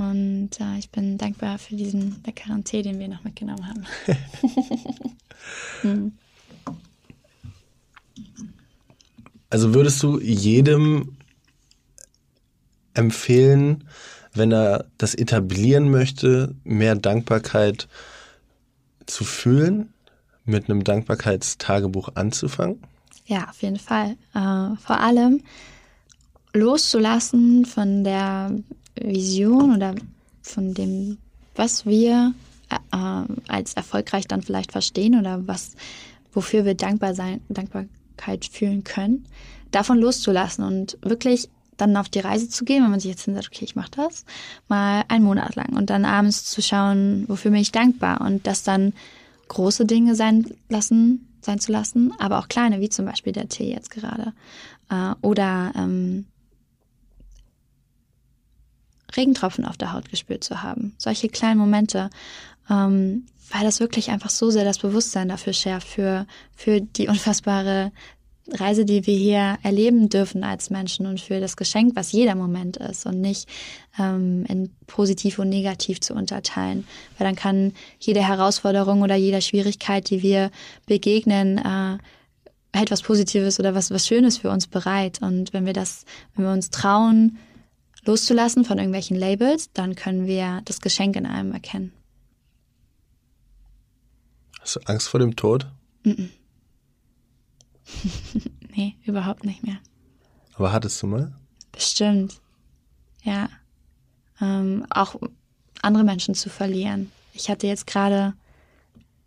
A: und äh, ich bin dankbar für diesen leckeren Tee, den wir noch mitgenommen haben.
B: hm. Also würdest du jedem empfehlen, wenn er das etablieren möchte, mehr Dankbarkeit zu fühlen, mit einem Dankbarkeitstagebuch anzufangen?
A: Ja, auf jeden Fall. Äh, vor allem loszulassen von der Vision oder von dem, was wir äh, als erfolgreich dann vielleicht verstehen oder was, wofür wir dankbar sein, Dankbarkeit fühlen können, davon loszulassen und wirklich dann auf die Reise zu gehen, wenn man sich jetzt hinsetzt, okay, ich mache das mal einen Monat lang und dann abends zu schauen, wofür bin ich dankbar und das dann große Dinge sein lassen, sein zu lassen, aber auch kleine, wie zum Beispiel der Tee jetzt gerade äh, oder ähm, Regentropfen auf der Haut gespürt zu haben. Solche kleinen Momente, ähm, weil das wirklich einfach so sehr das Bewusstsein dafür schärft, für, für die unfassbare Reise, die wir hier erleben dürfen als Menschen und für das Geschenk, was jeder Moment ist und nicht ähm, in positiv und negativ zu unterteilen. Weil dann kann jede Herausforderung oder jede Schwierigkeit, die wir begegnen, äh, hält was Positives oder was, was Schönes für uns bereit. Und wenn wir das, wenn wir uns trauen, loszulassen von irgendwelchen Labels, dann können wir das Geschenk in allem erkennen.
B: Hast du Angst vor dem Tod? Mm -mm.
A: nee, überhaupt nicht mehr.
B: Aber hattest du mal?
A: Bestimmt. Ja. Ähm, auch andere Menschen zu verlieren. Ich hatte jetzt gerade,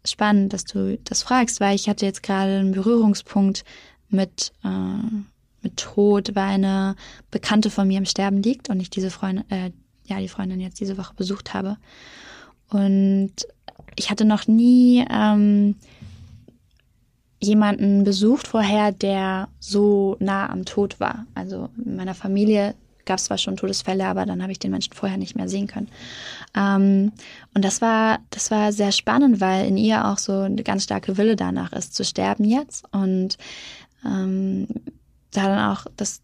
A: spannend, dass du das fragst, weil ich hatte jetzt gerade einen Berührungspunkt mit äh, mit Tod, weil eine Bekannte von mir im Sterben liegt und ich diese Freundin, äh, ja, die Freundin jetzt diese Woche besucht habe. Und ich hatte noch nie ähm, jemanden besucht vorher, der so nah am Tod war. Also in meiner Familie gab es zwar schon Todesfälle, aber dann habe ich den Menschen vorher nicht mehr sehen können. Ähm, und das war, das war sehr spannend, weil in ihr auch so eine ganz starke Wille danach ist, zu sterben jetzt. Und ähm, da dann auch das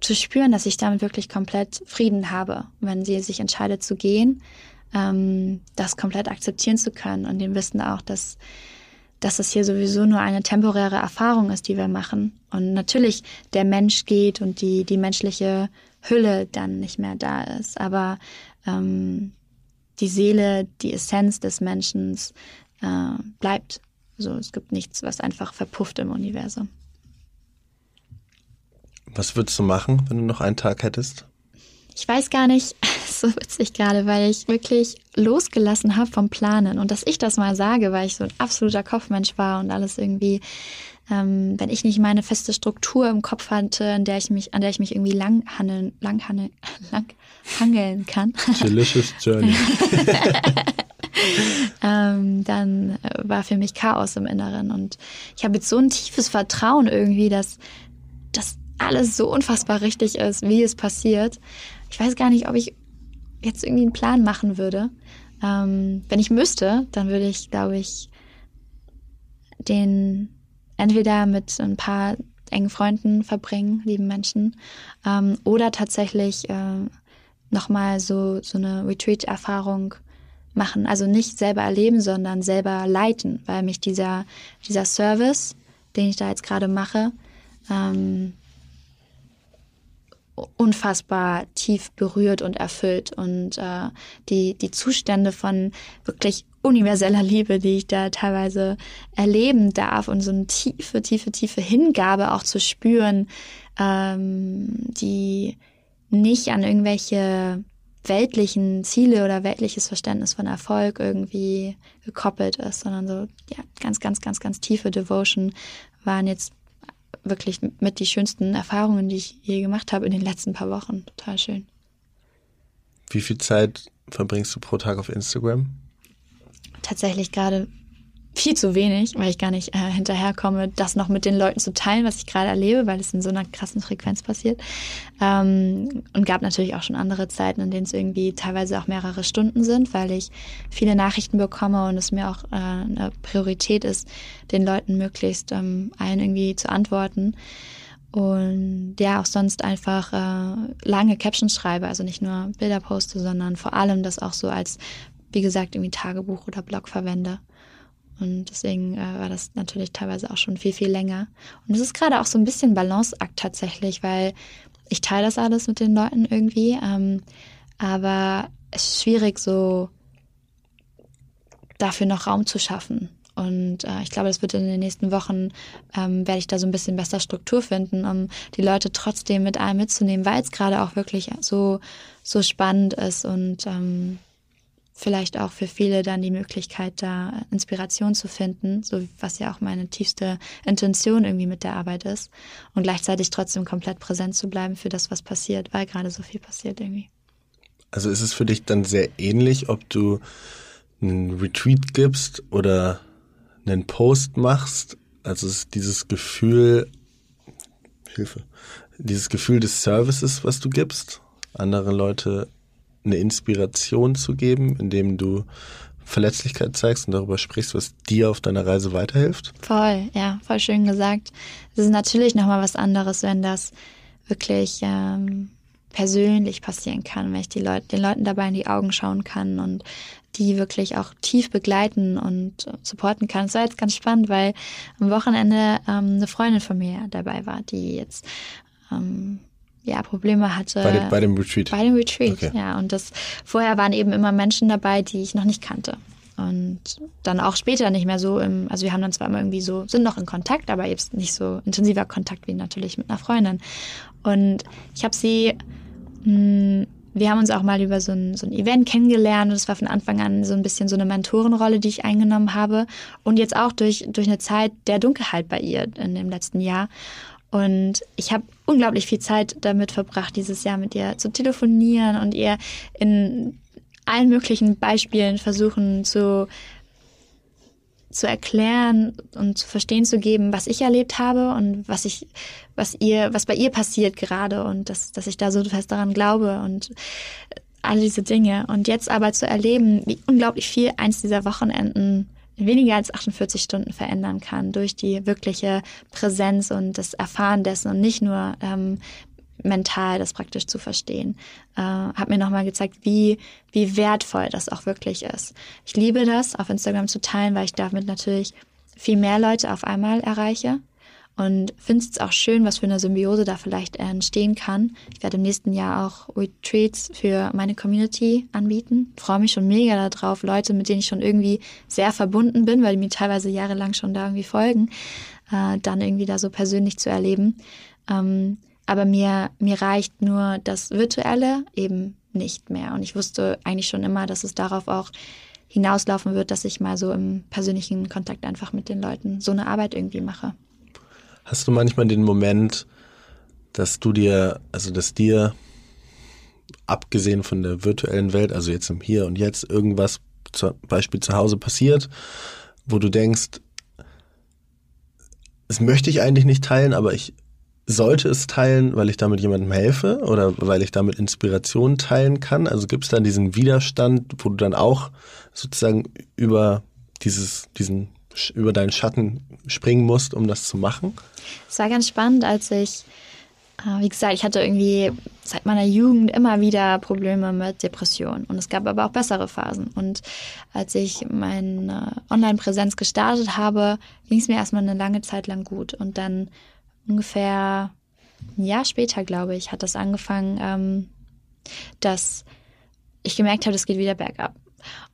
A: zu spüren, dass ich damit wirklich komplett Frieden habe, wenn sie sich entscheidet zu gehen, ähm, das komplett akzeptieren zu können und dem Wissen auch, dass dass es hier sowieso nur eine temporäre Erfahrung ist, die wir machen. Und natürlich der Mensch geht und die, die menschliche Hülle dann nicht mehr da ist. Aber ähm, die Seele, die Essenz des Menschen äh, bleibt. So, es gibt nichts, was einfach verpufft im Universum.
B: Was würdest du machen, wenn du noch einen Tag hättest?
A: Ich weiß gar nicht, so witzig gerade, weil ich wirklich losgelassen habe vom Planen. Und dass ich das mal sage, weil ich so ein absoluter Kopfmensch war und alles irgendwie, ähm, wenn ich nicht meine feste Struktur im Kopf hatte, in der ich mich, an der ich mich irgendwie lang handeln, lang handeln, lang hangeln kann.
B: Delicious Journey.
A: ähm, dann war für mich Chaos im Inneren. Und ich habe jetzt so ein tiefes Vertrauen irgendwie, dass, dass alles so unfassbar richtig ist, wie es passiert. Ich weiß gar nicht, ob ich jetzt irgendwie einen Plan machen würde. Ähm, wenn ich müsste, dann würde ich, glaube ich, den entweder mit ein paar engen Freunden verbringen, lieben Menschen, ähm, oder tatsächlich äh, nochmal so, so eine Retreat-Erfahrung machen. Also nicht selber erleben, sondern selber leiten, weil mich dieser, dieser Service, den ich da jetzt gerade mache, ähm, unfassbar tief berührt und erfüllt. Und äh, die die Zustände von wirklich universeller Liebe, die ich da teilweise erleben darf und so eine tiefe, tiefe, tiefe Hingabe auch zu spüren, ähm, die nicht an irgendwelche weltlichen Ziele oder weltliches Verständnis von Erfolg irgendwie gekoppelt ist, sondern so ja, ganz, ganz, ganz, ganz tiefe Devotion waren jetzt wirklich mit die schönsten Erfahrungen, die ich je gemacht habe in den letzten paar Wochen. Total schön.
B: Wie viel Zeit verbringst du pro Tag auf Instagram?
A: Tatsächlich gerade viel zu wenig, weil ich gar nicht äh, hinterherkomme, das noch mit den Leuten zu teilen, was ich gerade erlebe, weil es in so einer krassen Frequenz passiert. Ähm, und gab natürlich auch schon andere Zeiten, in denen es irgendwie teilweise auch mehrere Stunden sind, weil ich viele Nachrichten bekomme und es mir auch äh, eine Priorität ist, den Leuten möglichst ähm, allen irgendwie zu antworten. Und ja, auch sonst einfach äh, lange Captions schreibe, also nicht nur Bilder poste, sondern vor allem das auch so als, wie gesagt, irgendwie Tagebuch oder Blog verwende. Und deswegen äh, war das natürlich teilweise auch schon viel, viel länger. Und es ist gerade auch so ein bisschen Balanceakt tatsächlich, weil ich teile das alles mit den Leuten irgendwie. Ähm, aber es ist schwierig, so dafür noch Raum zu schaffen. Und äh, ich glaube, das wird in den nächsten Wochen, ähm, werde ich da so ein bisschen besser Struktur finden, um die Leute trotzdem mit allem mitzunehmen, weil es gerade auch wirklich so, so spannend ist und ähm, vielleicht auch für viele dann die Möglichkeit, da Inspiration zu finden, so was ja auch meine tiefste Intention irgendwie mit der Arbeit ist und gleichzeitig trotzdem komplett präsent zu bleiben für das, was passiert, weil gerade so viel passiert irgendwie.
B: Also ist es für dich dann sehr ähnlich, ob du einen Retreat gibst oder einen Post machst? Also ist dieses Gefühl, Hilfe, dieses Gefühl des Services, was du gibst, andere Leute eine Inspiration zu geben, indem du Verletzlichkeit zeigst und darüber sprichst, was dir auf deiner Reise weiterhilft?
A: Voll, ja, voll schön gesagt. Es ist natürlich nochmal was anderes, wenn das wirklich ähm, persönlich passieren kann, wenn ich die Leute, den Leuten dabei in die Augen schauen kann und die wirklich auch tief begleiten und supporten kann. Es war jetzt ganz spannend, weil am Wochenende ähm, eine Freundin von mir dabei war, die jetzt ähm, ja, Probleme hatte.
B: Bei dem, bei dem Retreat?
A: Bei dem Retreat, okay. ja. Und das, vorher waren eben immer Menschen dabei, die ich noch nicht kannte. Und dann auch später nicht mehr so im, also wir haben dann zwar immer irgendwie so, sind noch in Kontakt, aber jetzt nicht so intensiver Kontakt wie natürlich mit einer Freundin. Und ich habe sie, mh, hm, wir haben uns auch mal über so ein, so ein Event kennengelernt und es war von Anfang an so ein bisschen so eine Mentorenrolle, die ich eingenommen habe. Und jetzt auch durch, durch eine Zeit der Dunkelheit bei ihr in dem letzten Jahr. Und ich habe unglaublich viel Zeit damit verbracht, dieses Jahr mit ihr zu telefonieren und ihr in allen möglichen Beispielen versuchen zu, zu erklären und zu verstehen zu geben, was ich erlebt habe und was ich, was ihr, was bei ihr passiert gerade und dass, dass ich da so fest daran glaube und all diese Dinge. Und jetzt aber zu erleben, wie unglaublich viel eins dieser Wochenenden weniger als 48 Stunden verändern kann durch die wirkliche Präsenz und das Erfahren dessen und nicht nur ähm, mental das praktisch zu verstehen. Äh, hat mir nochmal gezeigt, wie, wie wertvoll das auch wirklich ist. Ich liebe das, auf Instagram zu teilen, weil ich damit natürlich viel mehr Leute auf einmal erreiche und finde es auch schön, was für eine Symbiose da vielleicht entstehen kann. Ich werde im nächsten Jahr auch Retreats für meine Community anbieten. Freue mich schon mega darauf, Leute, mit denen ich schon irgendwie sehr verbunden bin, weil die mir teilweise jahrelang schon da irgendwie folgen, äh, dann irgendwie da so persönlich zu erleben. Ähm, aber mir, mir reicht nur das Virtuelle eben nicht mehr. Und ich wusste eigentlich schon immer, dass es darauf auch hinauslaufen wird, dass ich mal so im persönlichen Kontakt einfach mit den Leuten so eine Arbeit irgendwie mache.
B: Hast du manchmal den Moment, dass du dir, also dass dir, abgesehen von der virtuellen Welt, also jetzt im Hier und Jetzt, irgendwas zum Beispiel zu Hause passiert, wo du denkst, das möchte ich eigentlich nicht teilen, aber ich sollte es teilen, weil ich damit jemandem helfe oder weil ich damit Inspiration teilen kann? Also gibt es dann diesen Widerstand, wo du dann auch sozusagen über dieses, diesen über deinen Schatten springen musst, um das zu machen?
A: Es war ganz spannend, als ich, äh, wie gesagt, ich hatte irgendwie seit meiner Jugend immer wieder Probleme mit Depressionen. Und es gab aber auch bessere Phasen. Und als ich meine Online-Präsenz gestartet habe, ging es mir erstmal eine lange Zeit lang gut. Und dann ungefähr ein Jahr später, glaube ich, hat das angefangen, ähm, dass ich gemerkt habe, es geht wieder bergab.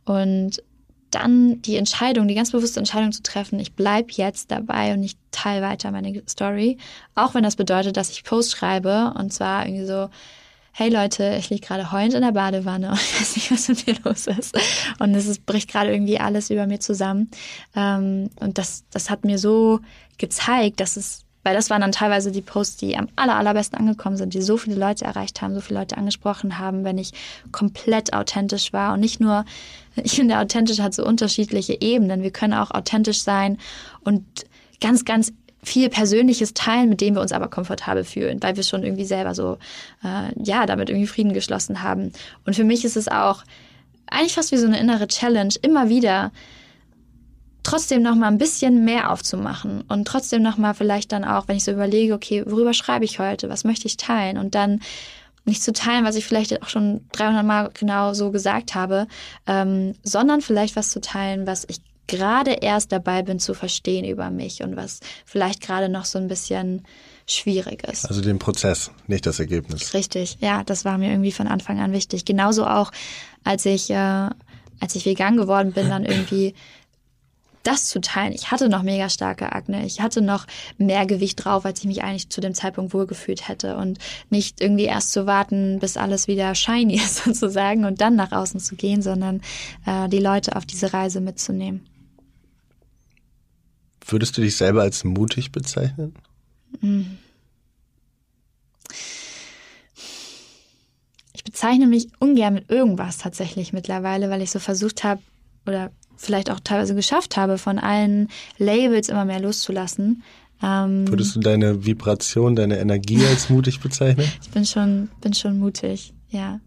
A: Und dann die Entscheidung, die ganz bewusste Entscheidung zu treffen, ich bleibe jetzt dabei und ich teile weiter meine Story, auch wenn das bedeutet, dass ich Post schreibe und zwar irgendwie so, hey Leute, ich liege gerade heulend in der Badewanne und weiß nicht, was mit mir los ist. Und es ist, bricht gerade irgendwie alles über mir zusammen. Ähm, und das, das hat mir so gezeigt, dass es weil das waren dann teilweise die Posts, die am aller, allerbesten angekommen sind, die so viele Leute erreicht haben, so viele Leute angesprochen haben, wenn ich komplett authentisch war. Und nicht nur, ich finde, authentisch hat so unterschiedliche Ebenen. Wir können auch authentisch sein und ganz, ganz viel Persönliches teilen, mit dem wir uns aber komfortabel fühlen, weil wir schon irgendwie selber so, äh, ja, damit irgendwie Frieden geschlossen haben. Und für mich ist es auch eigentlich fast wie so eine innere Challenge, immer wieder trotzdem noch mal ein bisschen mehr aufzumachen und trotzdem noch mal vielleicht dann auch, wenn ich so überlege, okay, worüber schreibe ich heute, was möchte ich teilen und dann nicht zu teilen, was ich vielleicht auch schon 300 Mal genau so gesagt habe, ähm, sondern vielleicht was zu teilen, was ich gerade erst dabei bin zu verstehen über mich und was vielleicht gerade noch so ein bisschen schwierig ist.
B: Also den Prozess, nicht das Ergebnis.
A: Richtig, ja, das war mir irgendwie von Anfang an wichtig. Genauso auch, als ich, äh, als ich vegan geworden bin, dann irgendwie das zu teilen. Ich hatte noch mega starke Akne. Ich hatte noch mehr Gewicht drauf, als ich mich eigentlich zu dem Zeitpunkt wohlgefühlt hätte. Und nicht irgendwie erst zu warten, bis alles wieder shiny ist sozusagen und dann nach außen zu gehen, sondern äh, die Leute auf diese Reise mitzunehmen.
B: Würdest du dich selber als mutig bezeichnen? Hm.
A: Ich bezeichne mich ungern mit irgendwas tatsächlich mittlerweile, weil ich so versucht habe oder vielleicht auch teilweise geschafft habe, von allen Labels immer mehr loszulassen.
B: Ähm, Würdest du deine Vibration, deine Energie als mutig bezeichnen?
A: ich bin schon, bin schon mutig, ja.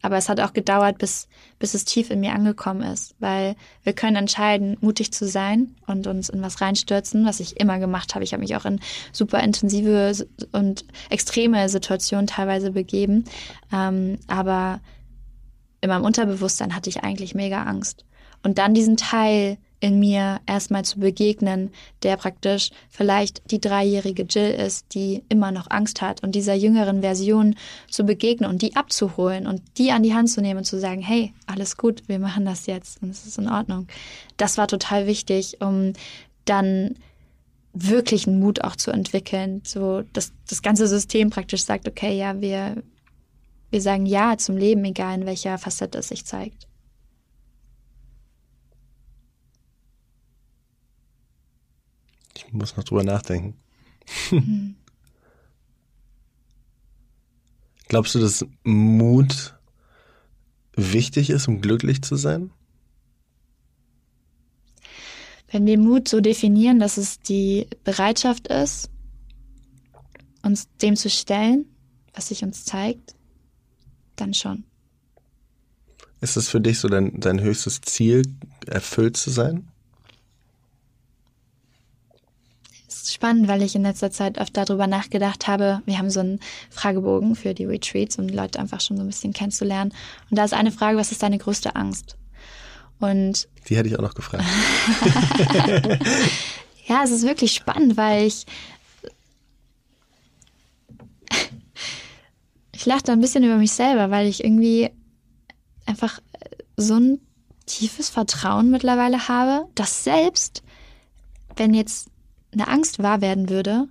A: Aber es hat auch gedauert, bis, bis es tief in mir angekommen ist, weil wir können entscheiden, mutig zu sein und uns in was reinstürzen, was ich immer gemacht habe. Ich habe mich auch in super intensive und extreme Situationen teilweise begeben. Ähm, aber in meinem Unterbewusstsein hatte ich eigentlich mega Angst. Und dann diesen Teil in mir erstmal zu begegnen, der praktisch vielleicht die dreijährige Jill ist, die immer noch Angst hat und dieser jüngeren Version zu begegnen und die abzuholen und die an die Hand zu nehmen und zu sagen, hey, alles gut, wir machen das jetzt und es ist in Ordnung. Das war total wichtig, um dann wirklich einen Mut auch zu entwickeln, so dass das ganze System praktisch sagt, okay, ja, wir, wir sagen Ja zum Leben, egal in welcher Facette es sich zeigt.
B: Muss noch drüber nachdenken. Mhm. Glaubst du, dass Mut wichtig ist, um glücklich zu sein?
A: Wenn wir Mut so definieren, dass es die Bereitschaft ist, uns dem zu stellen, was sich uns zeigt, dann schon.
B: Ist es für dich so dein, dein höchstes Ziel, erfüllt zu sein?
A: Spannend, weil ich in letzter Zeit oft darüber nachgedacht habe. Wir haben so einen Fragebogen für die Retreats, um die Leute einfach schon so ein bisschen kennenzulernen. Und da ist eine Frage, was ist deine größte Angst? Und
B: die hätte ich auch noch gefragt.
A: ja, es ist wirklich spannend, weil ich ich lache da ein bisschen über mich selber, weil ich irgendwie einfach so ein tiefes Vertrauen mittlerweile habe, dass selbst wenn jetzt eine Angst wahr werden würde,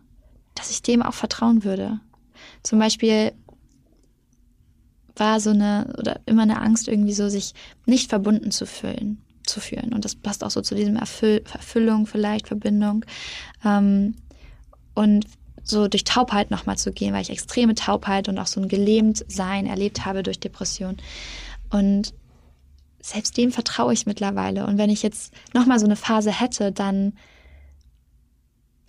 A: dass ich dem auch vertrauen würde. Zum Beispiel war so eine oder immer eine Angst irgendwie so, sich nicht verbunden zu fühlen, zu fühlen. Und das passt auch so zu diesem Erfüll Erfüllung vielleicht, Verbindung. Ähm, und so durch Taubheit nochmal zu gehen, weil ich extreme Taubheit und auch so ein Gelähmtsein erlebt habe durch Depression. Und selbst dem vertraue ich mittlerweile. Und wenn ich jetzt nochmal so eine Phase hätte, dann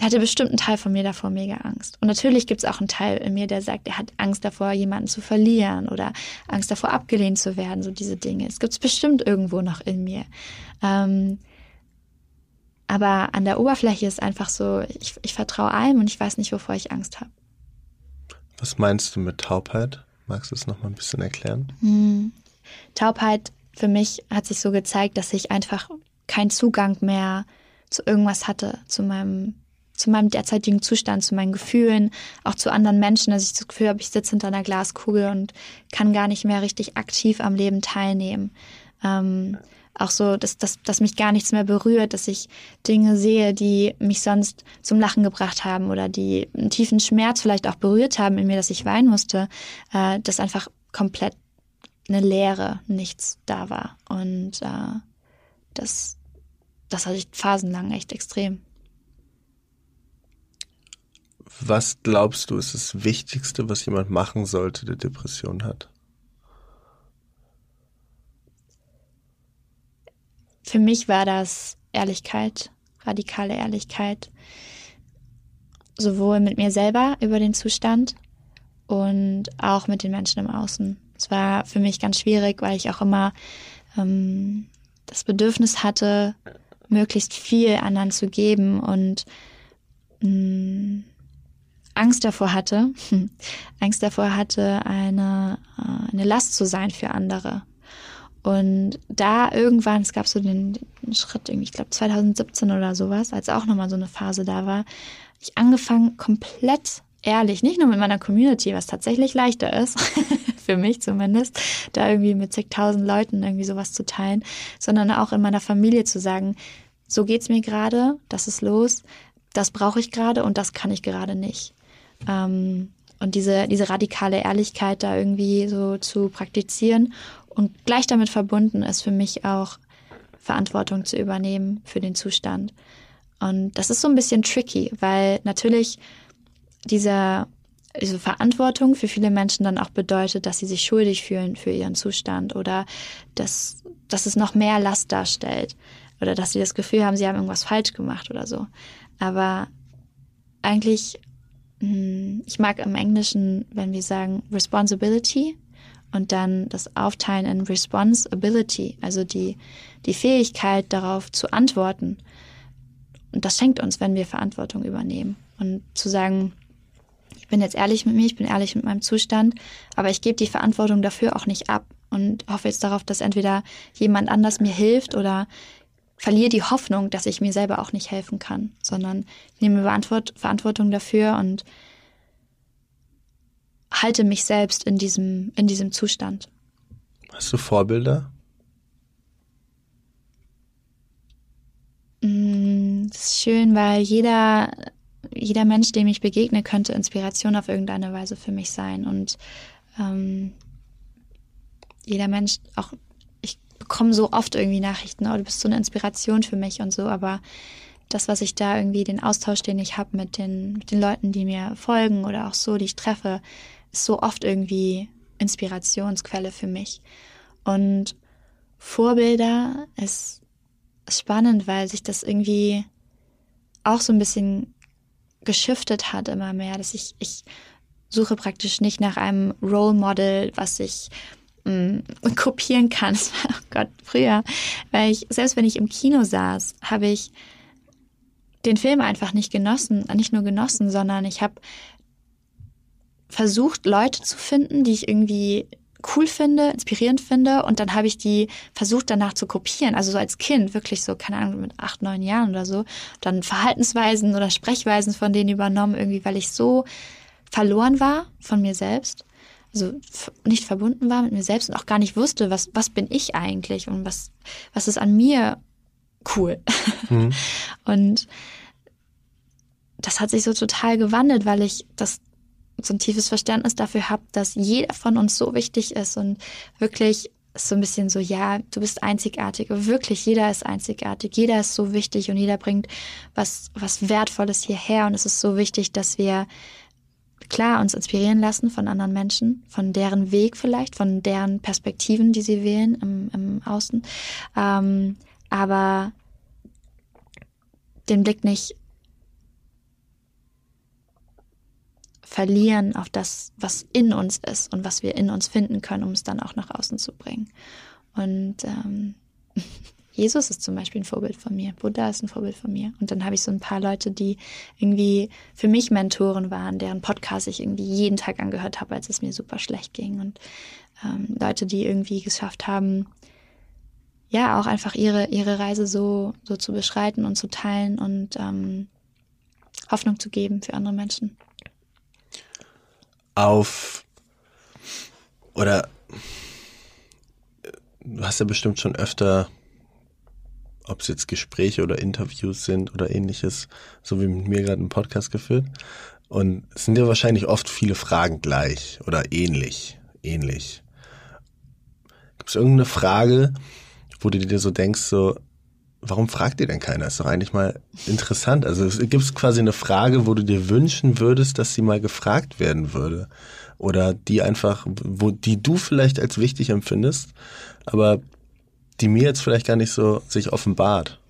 A: hatte bestimmt ein Teil von mir davor mega Angst. Und natürlich gibt es auch einen Teil in mir, der sagt, er hat Angst davor, jemanden zu verlieren oder Angst davor, abgelehnt zu werden, so diese Dinge. Es gibt es bestimmt irgendwo noch in mir. Ähm, aber an der Oberfläche ist einfach so, ich, ich vertraue allem und ich weiß nicht, wovor ich Angst habe.
B: Was meinst du mit Taubheit? Magst du es noch mal ein bisschen erklären?
A: Hm. Taubheit für mich hat sich so gezeigt, dass ich einfach keinen Zugang mehr zu irgendwas hatte, zu meinem zu meinem derzeitigen Zustand, zu meinen Gefühlen, auch zu anderen Menschen, dass ich das Gefühl habe, ich sitze hinter einer Glaskugel und kann gar nicht mehr richtig aktiv am Leben teilnehmen. Ähm, auch so, dass, dass, dass mich gar nichts mehr berührt, dass ich Dinge sehe, die mich sonst zum Lachen gebracht haben oder die einen tiefen Schmerz vielleicht auch berührt haben in mir, dass ich weinen musste, äh, dass einfach komplett eine Leere, nichts da war. Und äh, das, das hatte ich phasenlang echt extrem.
B: Was glaubst du, ist das Wichtigste, was jemand machen sollte, der Depression hat?
A: Für mich war das Ehrlichkeit, radikale Ehrlichkeit, sowohl mit mir selber über den Zustand und auch mit den Menschen im Außen. Es war für mich ganz schwierig, weil ich auch immer ähm, das Bedürfnis hatte, möglichst viel anderen zu geben und mh, mm, Angst davor hatte, Angst davor hatte, eine, äh, eine Last zu sein für andere. Und da irgendwann, es gab so den, den Schritt, irgendwie, ich glaube 2017 oder sowas, als auch nochmal so eine Phase da war, ich angefangen, komplett ehrlich, nicht nur mit meiner Community, was tatsächlich leichter ist, für mich zumindest, da irgendwie mit zigtausend Leuten irgendwie sowas zu teilen, sondern auch in meiner Familie zu sagen, so geht's mir gerade, das ist los, das brauche ich gerade und das kann ich gerade nicht. Ähm, und diese, diese radikale Ehrlichkeit da irgendwie so zu praktizieren und gleich damit verbunden ist für mich auch Verantwortung zu übernehmen für den Zustand. Und das ist so ein bisschen tricky, weil natürlich dieser, diese Verantwortung für viele Menschen dann auch bedeutet, dass sie sich schuldig fühlen für ihren Zustand oder dass, dass es noch mehr Last darstellt oder dass sie das Gefühl haben, sie haben irgendwas falsch gemacht oder so. Aber eigentlich ich mag im Englischen, wenn wir sagen Responsibility und dann das Aufteilen in Responsibility, also die, die Fähigkeit darauf zu antworten. Und das schenkt uns, wenn wir Verantwortung übernehmen. Und zu sagen, ich bin jetzt ehrlich mit mir, ich bin ehrlich mit meinem Zustand, aber ich gebe die Verantwortung dafür auch nicht ab und hoffe jetzt darauf, dass entweder jemand anders mir hilft oder verliere die Hoffnung, dass ich mir selber auch nicht helfen kann, sondern ich nehme Verantwortung dafür und halte mich selbst in diesem, in diesem Zustand.
B: Hast du Vorbilder?
A: Mm, das ist schön, weil jeder, jeder Mensch, dem ich begegne, könnte Inspiration auf irgendeine Weise für mich sein. Und ähm, jeder Mensch, auch bekomme so oft irgendwie Nachrichten, oh, du bist so eine Inspiration für mich und so, aber das, was ich da irgendwie, den Austausch, den ich habe mit den, mit den Leuten, die mir folgen oder auch so, die ich treffe, ist so oft irgendwie Inspirationsquelle für mich. Und Vorbilder ist spannend, weil sich das irgendwie auch so ein bisschen geschiftet hat immer mehr, dass ich, ich suche praktisch nicht nach einem Role Model, was ich mh, mm, kopieren kann. oh Gott, früher. Weil ich, selbst wenn ich im Kino saß, habe ich den Film einfach nicht genossen, nicht nur genossen, sondern ich habe versucht, Leute zu finden, die ich irgendwie cool finde, inspirierend finde und dann habe ich die versucht danach zu kopieren, also so als Kind, wirklich so, keine Ahnung, mit acht, neun Jahren oder so, dann Verhaltensweisen oder Sprechweisen von denen übernommen, irgendwie, weil ich so verloren war von mir selbst also nicht verbunden war mit mir selbst und auch gar nicht wusste, was, was bin ich eigentlich und was, was ist an mir cool. Mhm. und das hat sich so total gewandelt, weil ich das so ein tiefes Verständnis dafür habe, dass jeder von uns so wichtig ist und wirklich so ein bisschen so, ja, du bist einzigartig. Wirklich, jeder ist einzigartig. Jeder ist so wichtig und jeder bringt was, was Wertvolles hierher. Und es ist so wichtig, dass wir klar uns inspirieren lassen von anderen Menschen, von deren Weg vielleicht, von deren Perspektiven, die sie wählen im, im Außen. Ähm, aber den Blick nicht verlieren auf das, was in uns ist und was wir in uns finden können, um es dann auch nach außen zu bringen. Und ähm, Jesus ist zum Beispiel ein Vorbild von mir, Buddha ist ein Vorbild von mir. Und dann habe ich so ein paar Leute, die irgendwie für mich Mentoren waren, deren Podcast ich irgendwie jeden Tag angehört habe, als es mir super schlecht ging. Und ähm, Leute, die irgendwie geschafft haben, ja, auch einfach ihre, ihre Reise so, so zu beschreiten und zu teilen und ähm, Hoffnung zu geben für andere Menschen.
B: Auf oder hast ja bestimmt schon öfter, ob es jetzt Gespräche oder Interviews sind oder ähnliches, so wie mit mir gerade einen Podcast geführt. Und es sind ja wahrscheinlich oft viele Fragen gleich oder ähnlich, ähnlich. Gibt es irgendeine Frage, wo du dir so denkst, so, warum fragt dir denn keiner? Ist doch eigentlich mal interessant. Also es gibt quasi eine Frage, wo du dir wünschen würdest, dass sie mal gefragt werden würde. Oder die einfach, wo, die du vielleicht als wichtig empfindest, aber die mir jetzt vielleicht gar nicht so sich offenbart.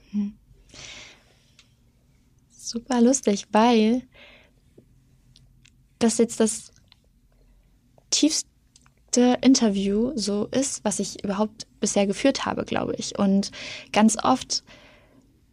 A: Super lustig, weil das jetzt das tiefste Interview so ist, was ich überhaupt bisher geführt habe, glaube ich. Und ganz oft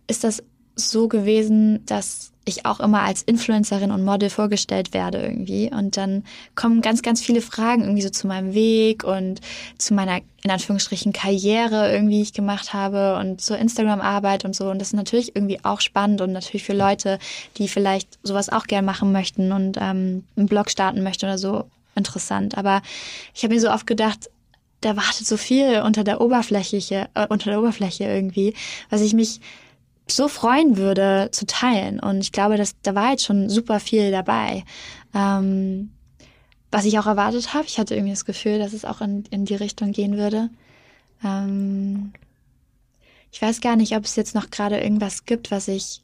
A: ist das so gewesen, dass ich auch immer als Influencerin und Model vorgestellt werde irgendwie. Und dann kommen ganz, ganz viele Fragen irgendwie so zu meinem Weg und zu meiner, in Anführungsstrichen, Karriere irgendwie ich gemacht habe und zur Instagram-Arbeit und so. Und das ist natürlich irgendwie auch spannend und natürlich für Leute, die vielleicht sowas auch gern machen möchten und ähm, einen Blog starten möchten oder so, interessant. Aber ich habe mir so oft gedacht, da wartet so viel unter der Oberfläche, äh, unter der Oberfläche irgendwie, was ich mich so freuen würde zu teilen. Und ich glaube, dass da war jetzt schon super viel dabei. Ähm, was ich auch erwartet habe. Ich hatte irgendwie das Gefühl, dass es auch in, in die Richtung gehen würde. Ähm, ich weiß gar nicht, ob es jetzt noch gerade irgendwas gibt, was ich,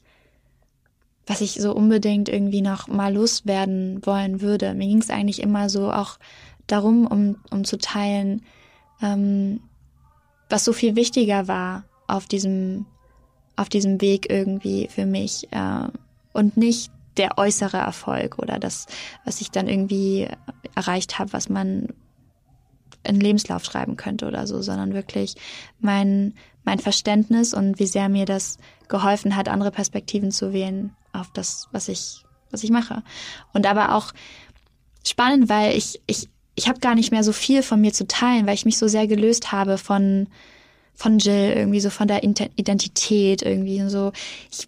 A: was ich so unbedingt irgendwie noch mal loswerden wollen würde. Mir ging es eigentlich immer so auch darum, um, um zu teilen, ähm, was so viel wichtiger war auf diesem auf diesem Weg irgendwie für mich äh, und nicht der äußere Erfolg oder das, was ich dann irgendwie erreicht habe, was man in Lebenslauf schreiben könnte oder so, sondern wirklich mein, mein Verständnis und wie sehr mir das geholfen hat, andere Perspektiven zu wählen auf das, was ich, was ich mache. Und aber auch spannend, weil ich, ich, ich habe gar nicht mehr so viel von mir zu teilen, weil ich mich so sehr gelöst habe von von Jill, irgendwie so von der Identität irgendwie so. Ich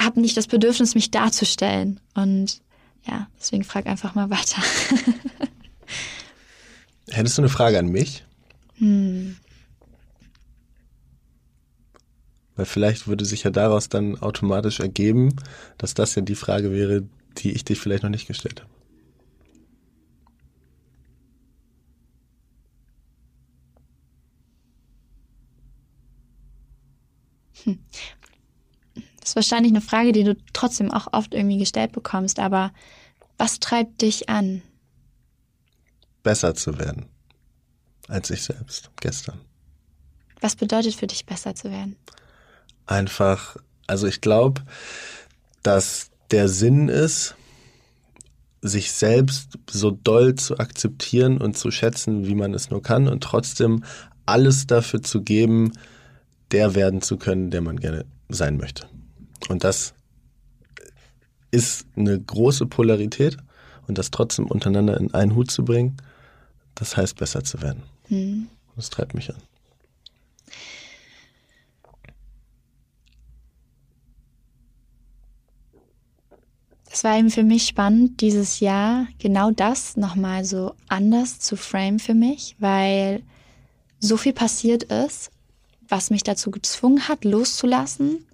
A: habe nicht das Bedürfnis, mich darzustellen. Und ja, deswegen frag einfach mal weiter.
B: Hättest du eine Frage an mich? Hm. Weil vielleicht würde sich ja daraus dann automatisch ergeben, dass das ja die Frage wäre, die ich dich vielleicht noch nicht gestellt habe.
A: Hm. Das ist wahrscheinlich eine Frage, die du trotzdem auch oft irgendwie gestellt bekommst, aber was treibt dich an?
B: Besser zu werden als ich selbst gestern.
A: Was bedeutet für dich besser zu werden?
B: Einfach, also ich glaube, dass der Sinn ist, sich selbst so doll zu akzeptieren und zu schätzen, wie man es nur kann und trotzdem alles dafür zu geben, der werden zu können, der man gerne sein möchte. Und das ist eine große Polarität und das trotzdem untereinander in einen Hut zu bringen, das heißt besser zu werden. Mhm. Das treibt mich an.
A: Es war eben für mich spannend, dieses Jahr genau das nochmal so anders zu frame für mich, weil so viel passiert ist was mich dazu gezwungen hat, loszulassen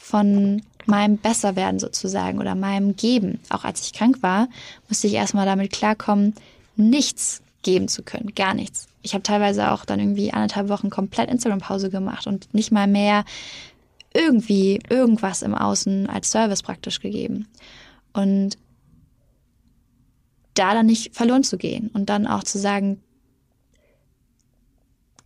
A: von meinem Besserwerden sozusagen oder meinem Geben. Auch als ich krank war, musste ich erstmal damit klarkommen, nichts geben zu können, gar nichts. Ich habe teilweise auch dann irgendwie anderthalb Wochen komplett Instagram-Pause gemacht und nicht mal mehr irgendwie irgendwas im Außen als Service praktisch gegeben. Und da dann nicht verloren zu gehen und dann auch zu sagen,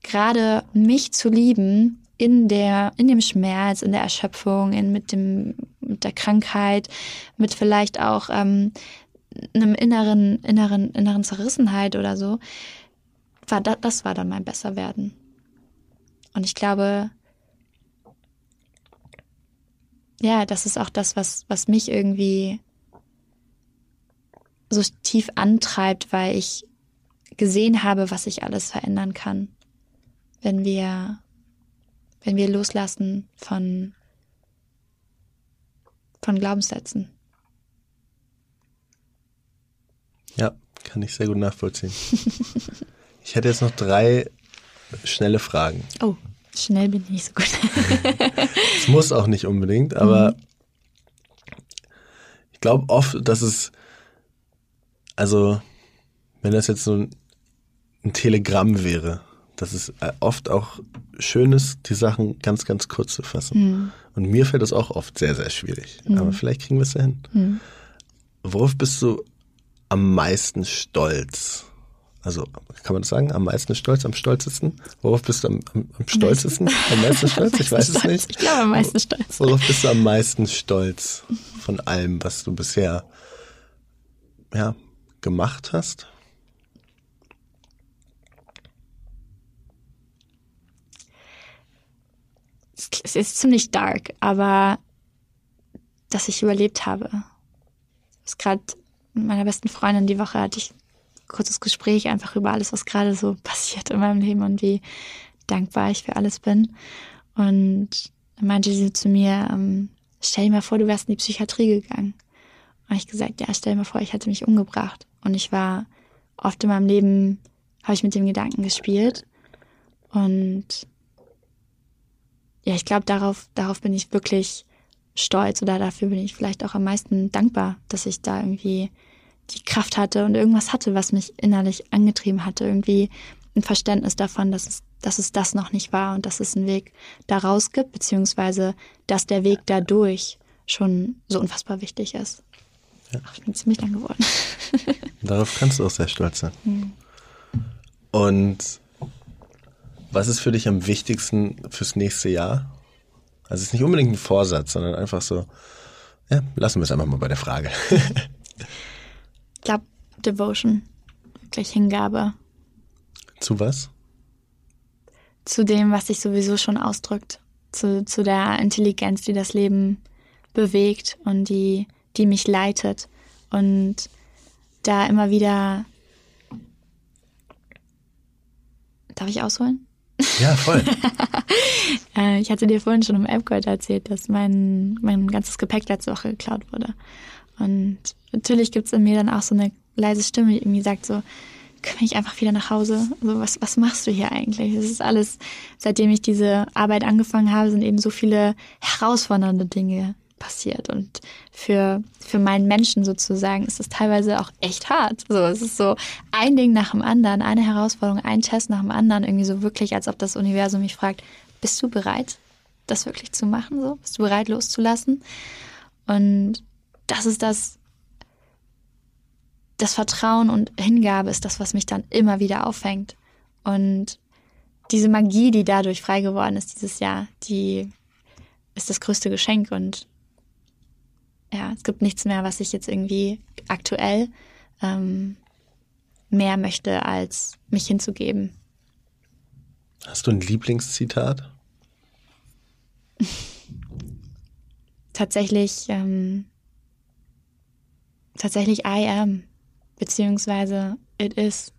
A: gerade mich zu lieben in der, in dem Schmerz, in der Erschöpfung, in, mit dem, mit der Krankheit, mit vielleicht auch ähm, einem inneren, inneren, inneren Zerrissenheit oder so, war das, das war dann mein Besserwerden. Und ich glaube, ja, das ist auch das, was, was mich irgendwie so tief antreibt, weil ich gesehen habe, was ich alles verändern kann wenn wir, wenn wir loslassen von, von Glaubenssätzen.
B: Ja, kann ich sehr gut nachvollziehen. ich hätte jetzt noch drei schnelle Fragen.
A: Oh, schnell bin ich nicht so gut.
B: Es muss auch nicht unbedingt, aber mhm. ich glaube oft, dass es, also wenn das jetzt so ein, ein Telegramm wäre, dass es äh, oft auch schön ist, die Sachen ganz, ganz kurz zu fassen. Mhm. Und mir fällt das auch oft sehr, sehr schwierig. Mhm. Aber vielleicht kriegen wir es ja hin. Mhm. Worauf bist du am meisten stolz? Also kann man das sagen? Am meisten stolz, am stolzesten? Worauf bist du am, am, am stolzesten? Am meisten stolz? Ich weiß es nicht.
A: Ich glaube am meisten stolz.
B: Worauf bist du am meisten stolz von allem, was du bisher ja, gemacht hast?
A: Es ist ziemlich dark, aber dass ich überlebt habe. Das gerade mit meiner besten Freundin die Woche hatte ich ein kurzes Gespräch einfach über alles, was gerade so passiert in meinem Leben und wie dankbar ich für alles bin. Und dann meinte sie zu mir, ähm, stell dir mal vor, du wärst in die Psychiatrie gegangen. Und ich gesagt, ja, stell dir mal vor, ich hätte mich umgebracht. Und ich war oft in meinem Leben, habe ich mit dem Gedanken gespielt. Und ja, ich glaube, darauf, darauf bin ich wirklich stolz oder dafür bin ich vielleicht auch am meisten dankbar, dass ich da irgendwie die Kraft hatte und irgendwas hatte, was mich innerlich angetrieben hatte, irgendwie ein Verständnis davon, dass es, dass es das noch nicht war und dass es einen Weg daraus gibt, beziehungsweise dass der Weg dadurch schon so unfassbar wichtig ist. Ja. Ach, ich bin ziemlich lang geworden.
B: Darauf kannst du auch sehr stolz sein. Mhm. Und was ist für dich am wichtigsten fürs nächste Jahr? Also es ist nicht unbedingt ein Vorsatz, sondern einfach so, ja, lassen wir es einfach mal bei der Frage.
A: ich glaube, Devotion, wirklich Hingabe.
B: Zu was?
A: Zu dem, was sich sowieso schon ausdrückt. Zu, zu der Intelligenz, die das Leben bewegt und die, die mich leitet. Und da immer wieder. Darf ich ausholen?
B: Ja, voll.
A: Äh, ich hatte dir vorhin schon im Epcot erzählt, dass mein, mein ganzes Gepäck letzte Woche geklaut wurde. Und natürlich gibt es in mir dann auch so eine leise Stimme, die irgendwie sagt so, komm ich einfach wieder nach Hause. Also was, was machst du hier eigentlich? Es ist alles, seitdem ich diese Arbeit angefangen habe, sind eben so viele herausfordernde Dinge passiert. Und für, für meinen Menschen sozusagen ist es teilweise auch echt hart. So, es ist so ein Ding nach dem anderen, eine Herausforderung, ein Test nach dem anderen, irgendwie so wirklich, als ob das Universum mich fragt, bist du bereit, das wirklich zu machen? So, bist du bereit, loszulassen? Und das ist das, das Vertrauen und Hingabe ist das, was mich dann immer wieder auffängt. Und diese Magie, die dadurch frei geworden ist dieses Jahr, die ist das größte Geschenk und ja, es gibt nichts mehr, was ich jetzt irgendwie aktuell ähm, mehr möchte, als mich hinzugeben.
B: Hast du ein Lieblingszitat?
A: tatsächlich, ähm, tatsächlich I am, beziehungsweise it is.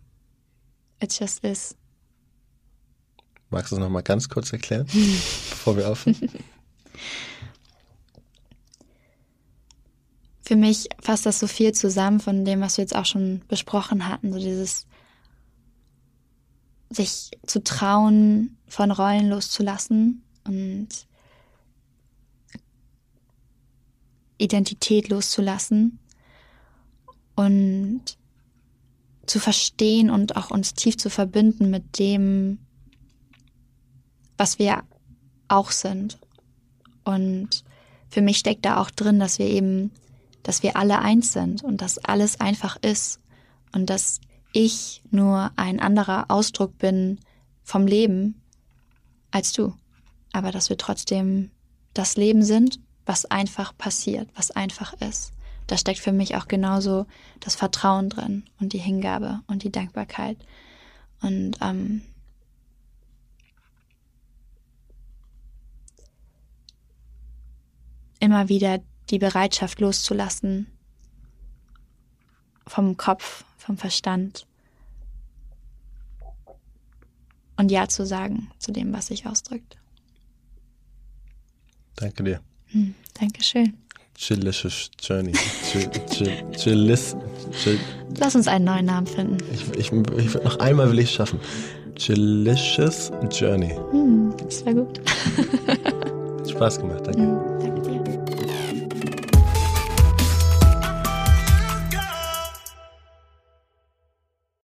A: It just is.
B: Magst du es nochmal ganz kurz erklären, bevor wir aufhören?
A: für mich fasst das so viel zusammen von dem, was wir jetzt auch schon besprochen hatten. So dieses sich zu trauen, von Rollen loszulassen und Identität loszulassen und zu verstehen und auch uns tief zu verbinden mit dem, was wir auch sind. Und für mich steckt da auch drin, dass wir eben dass wir alle eins sind und dass alles einfach ist und dass ich nur ein anderer Ausdruck bin vom Leben als du. Aber dass wir trotzdem das Leben sind, was einfach passiert, was einfach ist. Da steckt für mich auch genauso das Vertrauen drin und die Hingabe und die Dankbarkeit. Und ähm, immer wieder die Bereitschaft loszulassen vom Kopf, vom Verstand und Ja zu sagen zu dem, was sich ausdrückt.
B: Danke dir.
A: Hm, Dankeschön.
B: Chillicious Journey. Chill, chill, chillis, chill.
A: Lass uns einen neuen Namen finden.
B: Ich, ich, ich, noch einmal will ich es schaffen. Jillicious Journey.
A: Hm, das war gut.
B: Spaß gemacht, danke.
A: Hm, danke.